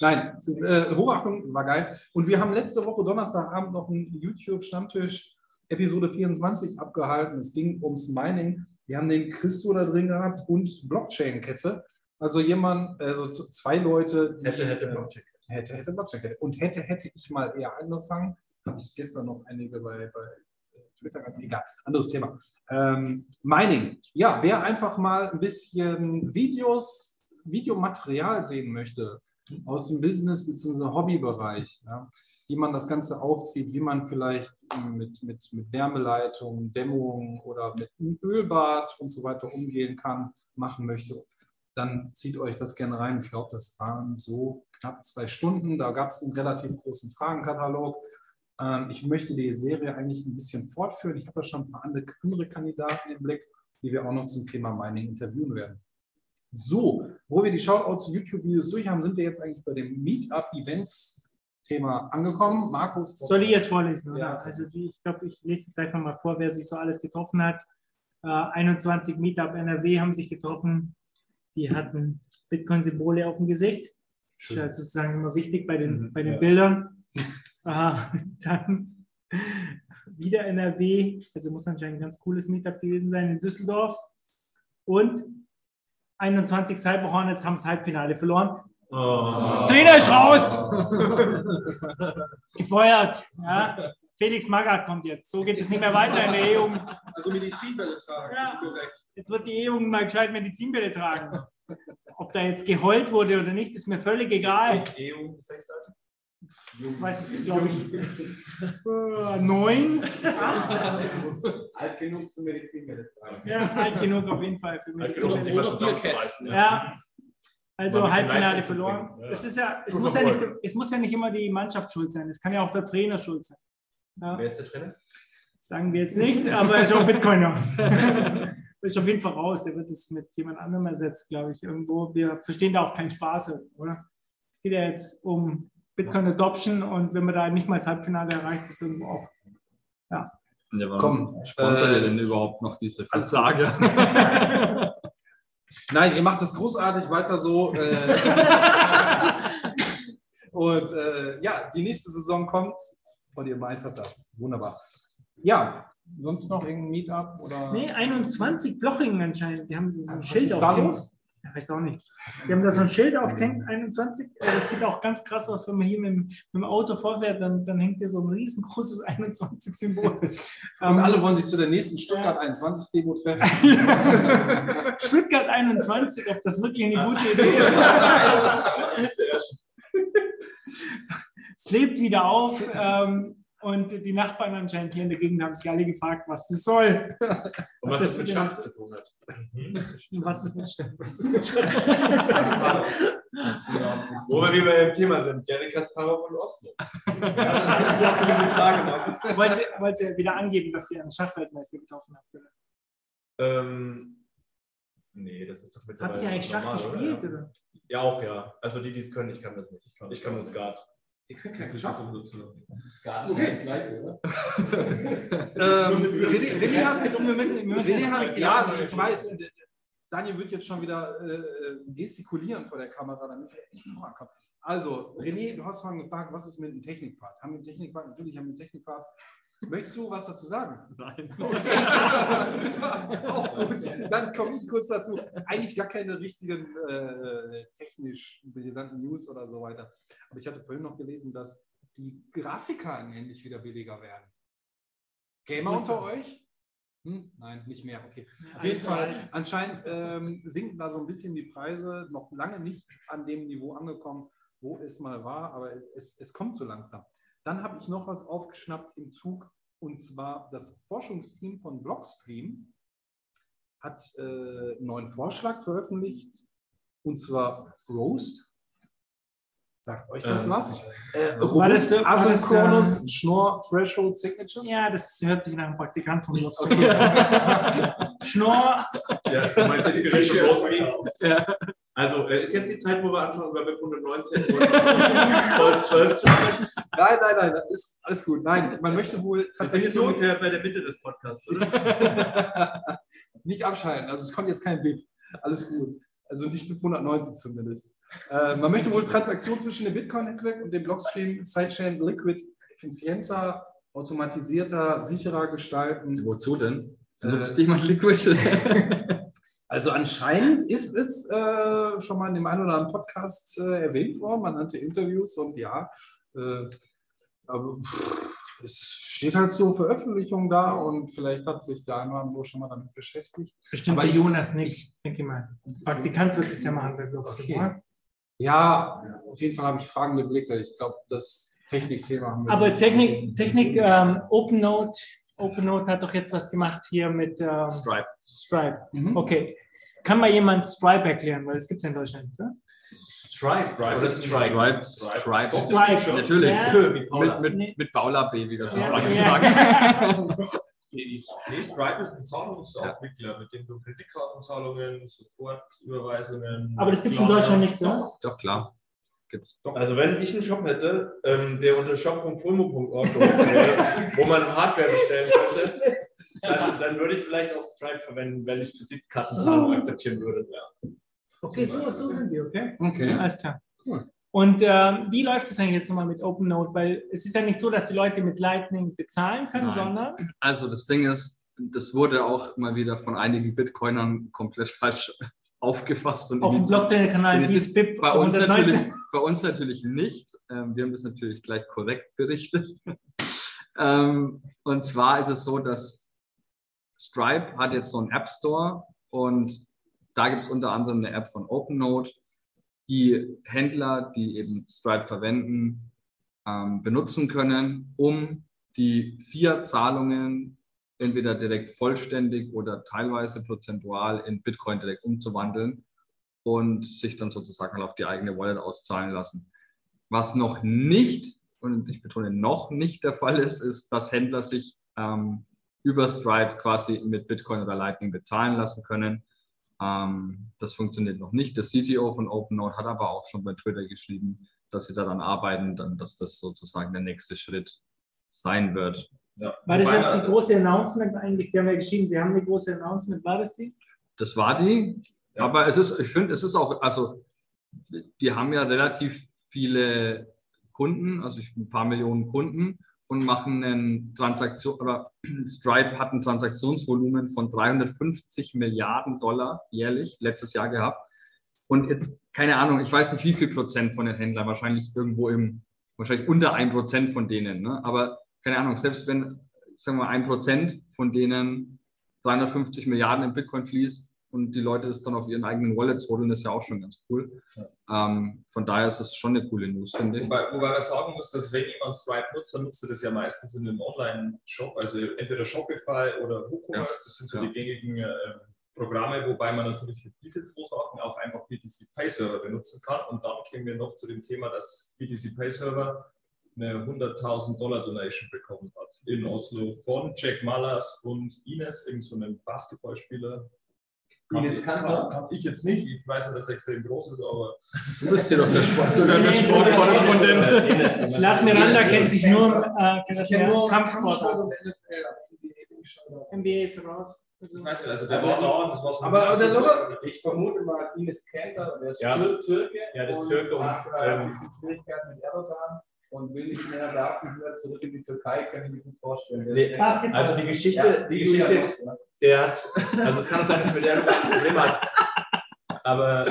Nein, äh, Hochachtung war geil. Und wir haben letzte Woche Donnerstagabend noch einen YouTube-Stammtisch Episode 24 abgehalten. Es ging ums Mining. Wir haben den Christo da drin gehabt und Blockchain-Kette. Also jemand, also zwei Leute. die, Hätte, hätte äh, Blockchain. Hätte, hätte Blockchain-Kette. Und hätte, hätte ich mal eher angefangen. Habe ich gestern noch einige bei, bei Twitter gehabt. Egal, anderes Thema. Ähm, Mining. Ja, wer einfach mal ein bisschen Videos, Videomaterial sehen möchte aus dem Business- bzw. Hobbybereich, ja, wie man das Ganze aufzieht, wie man vielleicht mit, mit, mit Wärmeleitung, Dämmung oder mit einem Ölbad und so weiter umgehen kann, machen möchte, dann zieht euch das gerne rein. Ich glaube, das waren so knapp zwei Stunden. Da gab es einen relativ großen Fragenkatalog. Ähm, ich möchte die Serie eigentlich ein bisschen fortführen. Ich habe da schon ein paar andere, Kandidaten im Blick, die wir auch noch zum Thema Mining interviewen werden. So, wo wir die Shoutouts zu YouTube-Videos durch haben, sind wir jetzt eigentlich bei dem Meetup-Events-Thema angekommen. Markus, Soll ich jetzt vorlesen? Oder? Ja. Also die, ich glaube, ich lese jetzt einfach mal vor, wer sich so alles getroffen hat. Äh, 21 Meetup NRW haben sich getroffen. Die hatten Bitcoin-Symbole auf dem Gesicht. Das ist ja sozusagen immer wichtig bei den, Mhm, bei den ja. Bildern. Äh, dann wieder NRW, also muss anscheinend ein ganz cooles Meetup gewesen sein in Düsseldorf. Und 21 Cyber Hornets haben das Halbfinale verloren. Oh. Trainer ist raus! Gefeuert. Ja. Felix Magath kommt jetzt. So geht es nicht mehr weiter in der E-Jugend. Also Medizinbälle tragen. Ja. Korrekt. Jetzt wird die E-Jugend mal gescheit Medizinbälle tragen. Ob da jetzt geheult wurde oder nicht, ist mir völlig egal. EU, ist welche Seite? Ich weiß nicht, glaube ich. Äh, neun? acht? Alt genug zum Medizinwelle Ja, alt genug auf jeden Fall für Alt Medizin. genug, um zusammenzureißen, Ja, also Halbfinale verloren. ja. Es, ist ja, es, muss ja nicht, es muss ja nicht immer die Mannschaft schuld sein. Es kann ja auch der Trainer schuld sein. Ja, Wer ist der Trainer? sagen wir jetzt nicht, aber er ist auch Bitcoiner. Er ist auf jeden Fall raus. Der wird es mit jemand anderem ersetzt, glaube ich, irgendwo. Wir verstehen da auch keinen Spaß, oder? Es geht ja jetzt um Bitcoin Adoption und wenn man da nicht mal das Halbfinale erreicht, ist irgendwo auch. Ja. Ja, warum Komm, sponsert ihr äh, denn überhaupt noch diese Ansage? Nein, ihr macht das großartig weiter so. Äh, und äh, ja, die nächste Saison kommt und ihr meistert das. Wunderbar. Ja, sonst noch irgendein Meetup oder? Nee, 21 Blochingen anscheinend. Die haben so ein Was Schild ist da aufgehängt. los? Ja, weiß auch nicht. Die haben da so ein Schild aufgehängt, 21. Äh, Das sieht auch ganz krass aus, wenn man hier mit, dem- mit dem Auto vorfährt, dann, dann hängt hier so ein riesengroßes 21-Symbol. Und alle wollen sich zu der nächsten Stuttgart 21 Demo treffen. Stuttgart 21, ob das wirklich eine gute Idee ist. es lebt wieder auf. Ähm, und die Nachbarn anscheinend hier in der Gegend haben sich alle gefragt, was das soll. Und was Das das mit Schach zu tun hat. Was ist mit Stadt? Was ist mit Stadt? Wo wir wieder beim Thema sind. Gary Kasparov und Oslo. Das ist die Frage noch. Wollt ihr, wollt ihr wieder angeben, dass ihr einen Schachweltmeister getroffen habt? Oder? Ähm, nee, das ist doch mittlerweile Habt ihr eigentlich Schach gespielt? Oder? Oder? Ja, auch ja. Also die, die es können, ich kann das nicht. Ich kann nur Skat. Ihr könnt keinen Schach. Skat ist das gleiche, oder? Ähm, René, René hat, Wir müssen, wir müssen René hat, ja, abwürgen. ich weiß. äh, Daniel wird jetzt schon wieder äh, gestikulieren vor der Kamera, damit wir nicht vorankommen. Also, René, du hast vorhin gefragt, was ist mit dem Technikpart? Haben wir einen Technikpart? Natürlich haben wir einen Technikpart. Möchtest du was dazu sagen? Nein. Gut. Dann komme ich kurz dazu. Eigentlich gar keine richtigen äh, technisch brisanten News oder so weiter. Aber ich hatte vorhin noch gelesen, dass die Grafikkarten endlich wieder billiger werden. Gamer unter euch? Hm? Nein, nicht mehr. Okay. Auf jeden Fall, anscheinend ähm, sinken da so ein bisschen die Preise, noch lange nicht an dem Niveau angekommen, wo es mal war, aber es, es kommt so langsam. Dann habe ich noch was aufgeschnappt im Zug und zwar das Forschungsteam von Blockstream hat äh, einen neuen Vorschlag veröffentlicht und zwar Roast. Sagt euch das Ähm, was? Äh, War das- Robust, war das, Asynchronous, ähm, Schnorr, Threshold, Signatures? Ja, das hört sich nach einem Praktikant von mir Okay. Schnorr. Ja, du meinst jetzt rausgehen. Also, äh, ist jetzt die Zeit, wo wir anfangen, über BIP 119 und, und 12 zu sprechen? Nein, nein, nein, das ist alles gut. Nein, man möchte wohl Wir sind jetzt Transaktionen ungefähr bei der Mitte des Podcasts, oder? nicht abschalten. Also es kommt jetzt kein BIP. Alles gut. Also nicht mit 119 zumindest. Äh, man möchte wohl Transaktionen zwischen dem Bitcoin-Netzwerk und dem Blockstream Sidechain Liquid effizienter, automatisierter, sicherer gestalten. Wozu denn? Äh, Nutzt jemand Liquid? Also anscheinend ist es äh, schon mal in dem einen oder anderen Podcast äh, erwähnt worden. Man nannte Interviews und ja, äh, aber pff, es steht halt so Veröffentlichung da und vielleicht hat sich der eine oder andere schon mal damit beschäftigt. Bestimmt Aber Jonas nicht, denke ich mal. Praktikant wird es ja machen bei Blockstream. Okay. Ja, auf jeden Fall habe ich fragende Blicke. Ich glaube, das Technikthema haben wir. Aber Technik, Technik ähm, OpenNote, OpenNote hat doch jetzt was gemacht hier mit ähm, Stripe. Stripe. Mhm. Okay. Kann mal jemand Stripe erklären, weil das gibt es ja in Deutschland nicht, oder? Stripe. Stripe. Oder Stripe. Stripe. Stripe. Stripe. Natürlich. Ja. Mit, mit, Nee. mit Paula B, wie wir so Ja. Franken Ja. sagen. Nee, Stripe ist ein Zahlungsabwickler, mit dem du Kreditkartenzahlungen, Sofortüberweisungen. Aber das gibt es in Deutschland nicht, oder? Doch, klar. Gibt's. Also wenn ich einen Shop hätte, ähm, der unter shop.fulmo.org gehostet wäre, wo man Hardware bestellen könnte, dann, dann würde ich vielleicht auch Stripe verwenden, wenn ich Kreditkartenzahlungen akzeptieren würde. Ja. Okay, so, so sind wir, okay? Okay. Alles klar. Cool. Und ähm, wie läuft es eigentlich jetzt nochmal mit OpenNote? Weil es ist ja nicht so, dass die Leute mit Lightning bezahlen können, Nein. sondern Also das Ding ist, das wurde auch mal wieder von einigen Bitcoinern komplett falsch aufgefasst. Und auf dem initiiert. Blockchain-Kanal Initiiert- hieß BIP bei uns, 119. natürlich, bei uns natürlich nicht. Ähm, wir haben das natürlich gleich korrekt berichtet. ähm, und zwar ist es so, dass Stripe hat jetzt so einen App Store und da gibt es unter anderem eine App von OpenNote, die Händler, die eben Stripe verwenden, ähm, benutzen können, um die vier Zahlungen entweder direkt vollständig oder teilweise prozentual in Bitcoin direkt umzuwandeln und sich dann sozusagen auf die eigene Wallet auszahlen lassen. Was noch nicht, und ich betone noch nicht der Fall ist, ist, dass Händler sich ähm, über Stripe quasi mit Bitcoin oder Lightning bezahlen lassen können. Ähm, das funktioniert noch nicht. Der CTO von OpenNote hat aber auch schon bei Twitter geschrieben, dass sie daran arbeiten, dann, dass das sozusagen der nächste Schritt sein wird. Ja. War das jetzt die große Announcement eigentlich? Die haben ja geschrieben, sie haben eine große Announcement. War das die? Das war die. Aber es ist, ich finde, es ist auch, also die haben ja relativ viele Kunden, also ein paar Millionen Kunden und machen einen Transaktion, oder Stripe hat ein Transaktionsvolumen von 350 Milliarden Dollar jährlich letztes Jahr gehabt. Und jetzt, keine Ahnung, ich weiß nicht, wie viel Prozent von den Händlern, wahrscheinlich irgendwo im, wahrscheinlich unter ein Prozent von denen, ne? aber keine Ahnung, selbst wenn, sagen wir, ein Prozent von denen 350 Milliarden in Bitcoin fließt und die Leute das dann auf ihren eigenen Wallets holen, ist ja auch schon ganz cool. Ähm, von daher ist es schon eine coole News, finde ich. Wobei, wobei man sagen muss, dass wenn jemand Stripe nutzt, dann nutzt er das ja meistens in einem Online-Shop, also entweder Shopify oder WooCommerce, das sind so Ja. die gängigen äh, Programme, wobei man natürlich für diese zwei Sachen auch einfach BTC Pay Server benutzen kann. Und dann kämen wir noch zu dem Thema, dass BTC Pay Server eine 100.000 Dollar Donation bekommen hat in Oslo von Jack Malas und Ines, irgend so einem Basketballspieler. Ines Kanter? kann, ich jetzt nicht, ich weiß nicht, dass er extrem groß ist, aber Du bist hier doch der, Sport, oder der Sportkorrespondent. Las Miranda kennt sich nur, äh, kennt das nur Kampfsport. NBA. NBA ist raus. Also, ich weiß nicht, also der war da und das war so ein Aber, der ich vermute mal, Ines Kanter, der ist Ja. Tür- Türke. Ja, der ist Türke und, hat äh, ähm, ein bisschen Schwierigkeiten mit Erdogan und will nicht mehr darf nicht mehr zurück in die Türkei, kann ich mir gut vorstellen. Der Nee, ist-. Also die Geschichte, Ja, die Geschichte Geschichte, ja. der hat, also es kann sein, dass mit der ein Problem hat, aber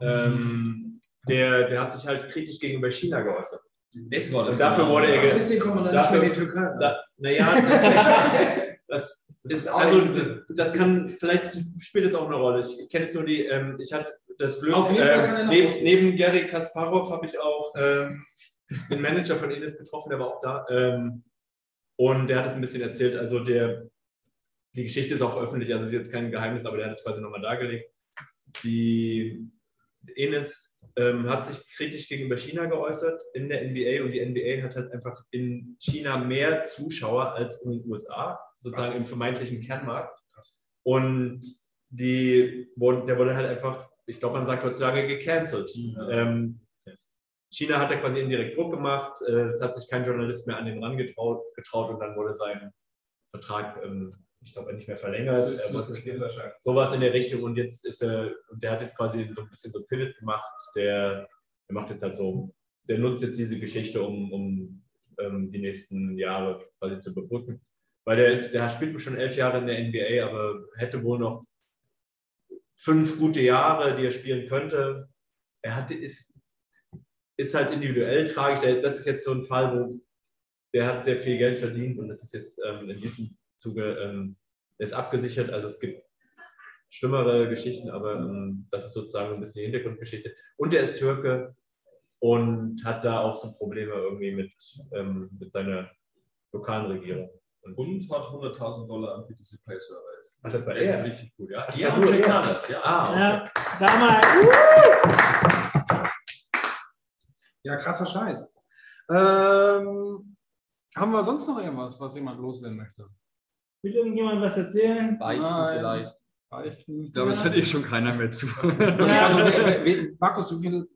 ähm, der, der hat sich halt kritisch gegenüber China geäußert. Das war das. Und dafür wurde er ge- Deswegen kommen wir dann Dafür- nicht mehr in die Türkei. Da, naja, das ist, also, das kann, vielleicht spielt es auch eine Rolle. Ich kenne jetzt nur die, ähm, ich hatte das Glück, Auf jeden Fall kann er ähm, noch neben, neben Gary Kasparov habe ich auch ähm, den Manager von Ines getroffen, der war auch da. Ähm, und der hat es ein bisschen erzählt. Also der, die Geschichte ist auch öffentlich, also ist jetzt kein Geheimnis, aber der hat es quasi nochmal dargelegt. Die Enes ähm, hat sich kritisch gegenüber China geäußert in der NBA und die NBA hat halt einfach in China mehr Zuschauer als in den USA, sozusagen Krass. im vermeintlichen Kernmarkt. Und die, der wurde halt einfach, ich glaube, man sagt heutzutage gecancelt. Ähm, China hat da quasi indirekt Druck gemacht, äh, es hat sich kein Journalist mehr an den ran getraut, und dann wurde sein Vertrag, ähm, ich glaube, nicht mehr verlängert. Er sowas in der Richtung und jetzt ist er, und der hat jetzt quasi so ein bisschen so Pivot gemacht, der, der macht jetzt halt so, der nutzt jetzt diese Geschichte, um, um ähm, die nächsten Jahre quasi zu überbrücken. Weil der ist, der spielt schon elf Jahre in der NBA, aber hätte wohl noch fünf gute Jahre, die er spielen könnte. Er hat, ist, ist halt individuell tragisch. Das ist jetzt so ein Fall, wo der hat sehr viel Geld verdient und das ist jetzt ähm, in diesem Zuge ähm, ist abgesichert. Also es gibt schlimmere Geschichten, aber ähm, das ist sozusagen ein bisschen die Hintergrundgeschichte. Und er ist Türke und hat da auch so Probleme irgendwie mit, ähm, mit seiner lokalen Regierung. Und hat 100.000 Dollar an BTC Pay Server jetzt. Ach, das war das er? ist richtig cool, ja. Ach, Ja, das und Jack. Manas, ja. Ah, okay. ja, da mal. Ja, krasser Scheiß. Ähm, haben wir sonst noch irgendwas, was jemand loswerden möchte? Will irgendjemand was erzählen? Beichten Nein. vielleicht. Beichten. Ich glaube, es hört eh schon keiner mehr zu. Okay, also, we- we- Markus, wie viel,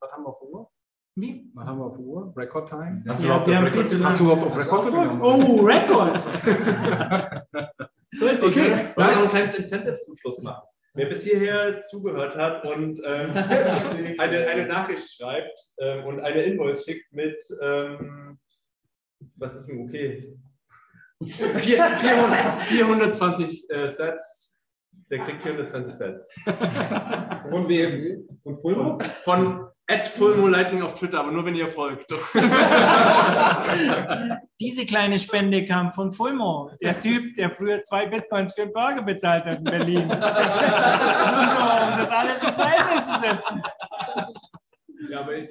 was haben wir auf Uhr? Wie? Was haben wir auf Uhr? Record Time? Hast du Ja, überhaupt haben viel Record Hast du überhaupt auf Record gedrückt? Oh, Rekord! Sollte ich, Okay. ne? Wollen wir noch ein kleines Incentive zum Schluss machen? Wer bis hierher zugehört hat und ähm, eine, eine Nachricht schreibt ähm, und eine Invoice schickt mit, ähm, was ist denn okay? Vier, 400, 420 äh, Sets, der kriegt 420 Sets. Von wem? Von Fulmo? Von at Fulmo Lightning auf Twitter, aber nur wenn ihr folgt. Diese kleine Spende kam von Fulmo, der Typ, der früher zwei Bitcoins für einen Burger bezahlt hat in Berlin. Nur so, um das alles in Verhältnis zu setzen. ja, aber ich,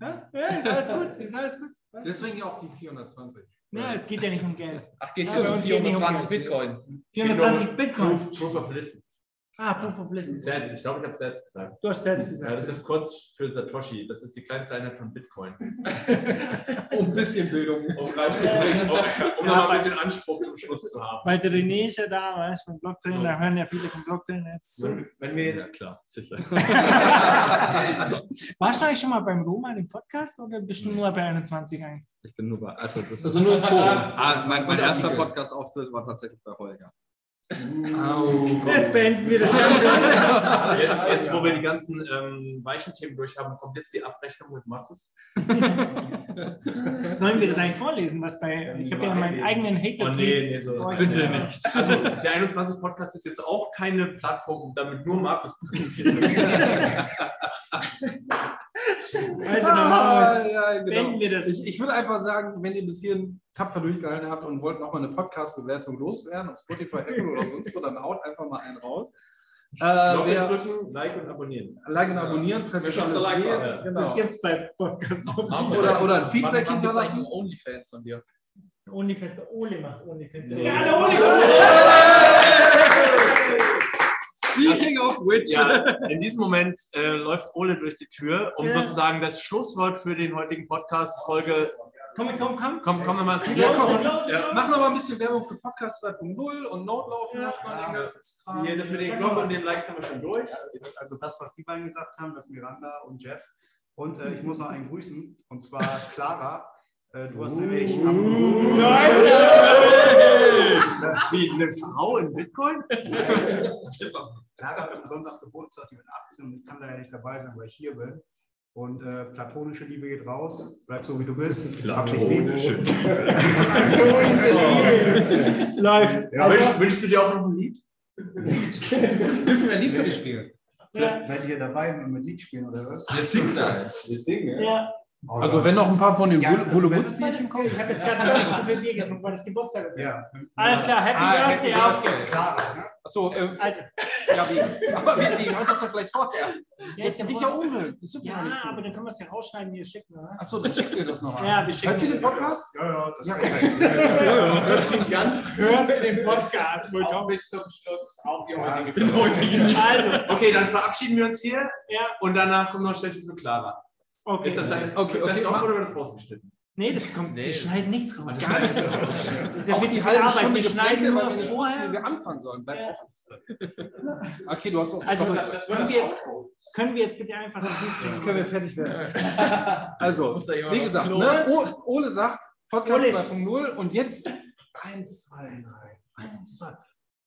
Ja, ja, ist alles gut, ist alles gut. Deswegen ja auch die 420. Ja, es geht ja nicht um Geld. Ach, geht es Ja, um uns geht nicht um 420 Geld. Bitcoins? 420 Bitcoins. Proof, Proof of Listen. Ah, Proof of Listen. Sets, ich glaube, ich habe Sets gesagt. Du hast Sets Ja, gesagt. das ist kurz für Satoshi. Das ist die kleinste Einheit von Bitcoin. Um ein bisschen Bildung. Um, reinzubringen, um, um noch mal ein bisschen Anspruch zum Schluss zu haben. Weil der René ist ja da, weißt du, von Blockchain, da hören ja viele von Blockchain jetzt zu. Wenn, wenn wir Ja, jetzt. klar, sicher. Warst du eigentlich schon mal beim Roman im Podcast oder bist du nur bei 21 eigentlich? Ich bin nur bei, also das Also nur im Forum. Ah, mein, mein erster. Podcast-Auftritt war tatsächlich bei Holger. Jetzt beenden wir das Ganze. Jetzt, jetzt, wo wir die ganzen ähm, weichen Themen durch haben, kommt jetzt die Abrechnung mit Markus. Sollen wir das eigentlich vorlesen, was bei. Ich habe ja meinen eigenen hater Oh, nee, nee, so. Oh, Bitte nicht. Also, der 21 Podcast ist jetzt auch keine Plattform, damit nur Markus präsentiert wird. Also, dann machen. Ah, ja, genau. Wir das. Ich, ich würde einfach sagen, wenn ihr bis hierhin tapfer durchgehalten habt und wollt nochmal eine Podcast-Bewertung loswerden auf Spotify, Apple oder sonst wo, dann haut einfach mal einen raus. Äh, wer drücken, like und abonnieren. like und abonnieren, schaffen alles Like ja. genau. Das gibt es bei Podcast Oder- oder ein Feedback hinterlassen? Onlyfans von dir. Onlyfans. Ole macht Onlyfans. Ja, der Ole Speaking of which. Ja, in diesem Moment äh, läuft Ole durch die Tür, um Ja. sozusagen das Schlusswort für den heutigen Podcast-Folge. Komm, komm, komm. Komm, kommen wir mal zu Ja, komm. Ja. Mach noch mal ein bisschen Werbung für Podcast 2.0 und Note laufen lassen. und den ganzen Kram. Hier, das mit den Glocken und den Likes haben wir schon durch. Also das, was die beiden gesagt haben, das Miranda und Jeff. Und äh, ich muss noch einen grüßen, und zwar Clara. Äh, du hast nämlich am Wie eine Frau in Bitcoin? Stimmt was? Clara hat am Sonntag Geburtstag, die wird 18 und ich kann leider nicht dabei sein, weil ich hier bin. Und äh, platonische Liebe geht raus. Bleib so wie du bist. Hab dich lieb. Läuft. Ja, Also, Wünsch, wünschst du dir auch noch ein Lied? Dürfen wir ein Lied für dich spielen? ja, Seid ihr dabei mit Lied spielen oder was? Wir singen da jetzt. Wir singen, ja. Oh Also Gott. wenn noch ein paar von den Ja, also Wutzbierchen kommen. Ich habe jetzt gerade nicht so viel Bier getrunken, weil das Geburtstag ist. Ja. Alles klar, Happy Ah, Birthday Happy auf jetzt. Clara, ne? Achso, äh, Also, ja, wie? Aber wie, wie? Hört das doch vielleicht vorher? der Das ist ja liegt ja wir Ja, aber dann können wir es ja rausschneiden, wie ihr schicken, oder? Achso, dann schickst du dir das noch an. Ja, wir schicken Hört sie den Podcast? Ja, ja, das Ja, kann ich. okay. Hört sich ganz Hört zu dem Podcast. auch bis zum Schluss auch die heutige Also, Okay, dann verabschieden wir uns hier ja, und danach kommt noch Steffi für Clara. Okay. Ist das dann Okay, okay, das oder wird das rausgeschnitten? Nee, das kommt, wir schneiden nichts raus. Also Gar nichts raus. Das ist ja Auch wirklich die halbe Arbeit. Stunde Wir schneiden nur wussten, wie vorher. wir anfangen sollen. Bleibt Ja. offen. Okay, du hast auch Also, Stopp. können wir jetzt, können wir jetzt bitte einfach das singen? können wir fertig werden. Also, wie gesagt, ne, Ole sagt Podcast Ole. 2.0 und jetzt 1, 2, 3, 1, 2.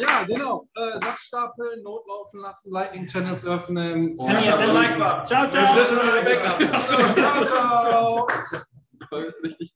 Ja, genau. Äh, Satzstapel, Notlaufen lassen, Lightning Channels öffnen. Ich jetzt machen? Ciao, ciao. Schlüssel oder Backup. Ciao, ciao. Richtig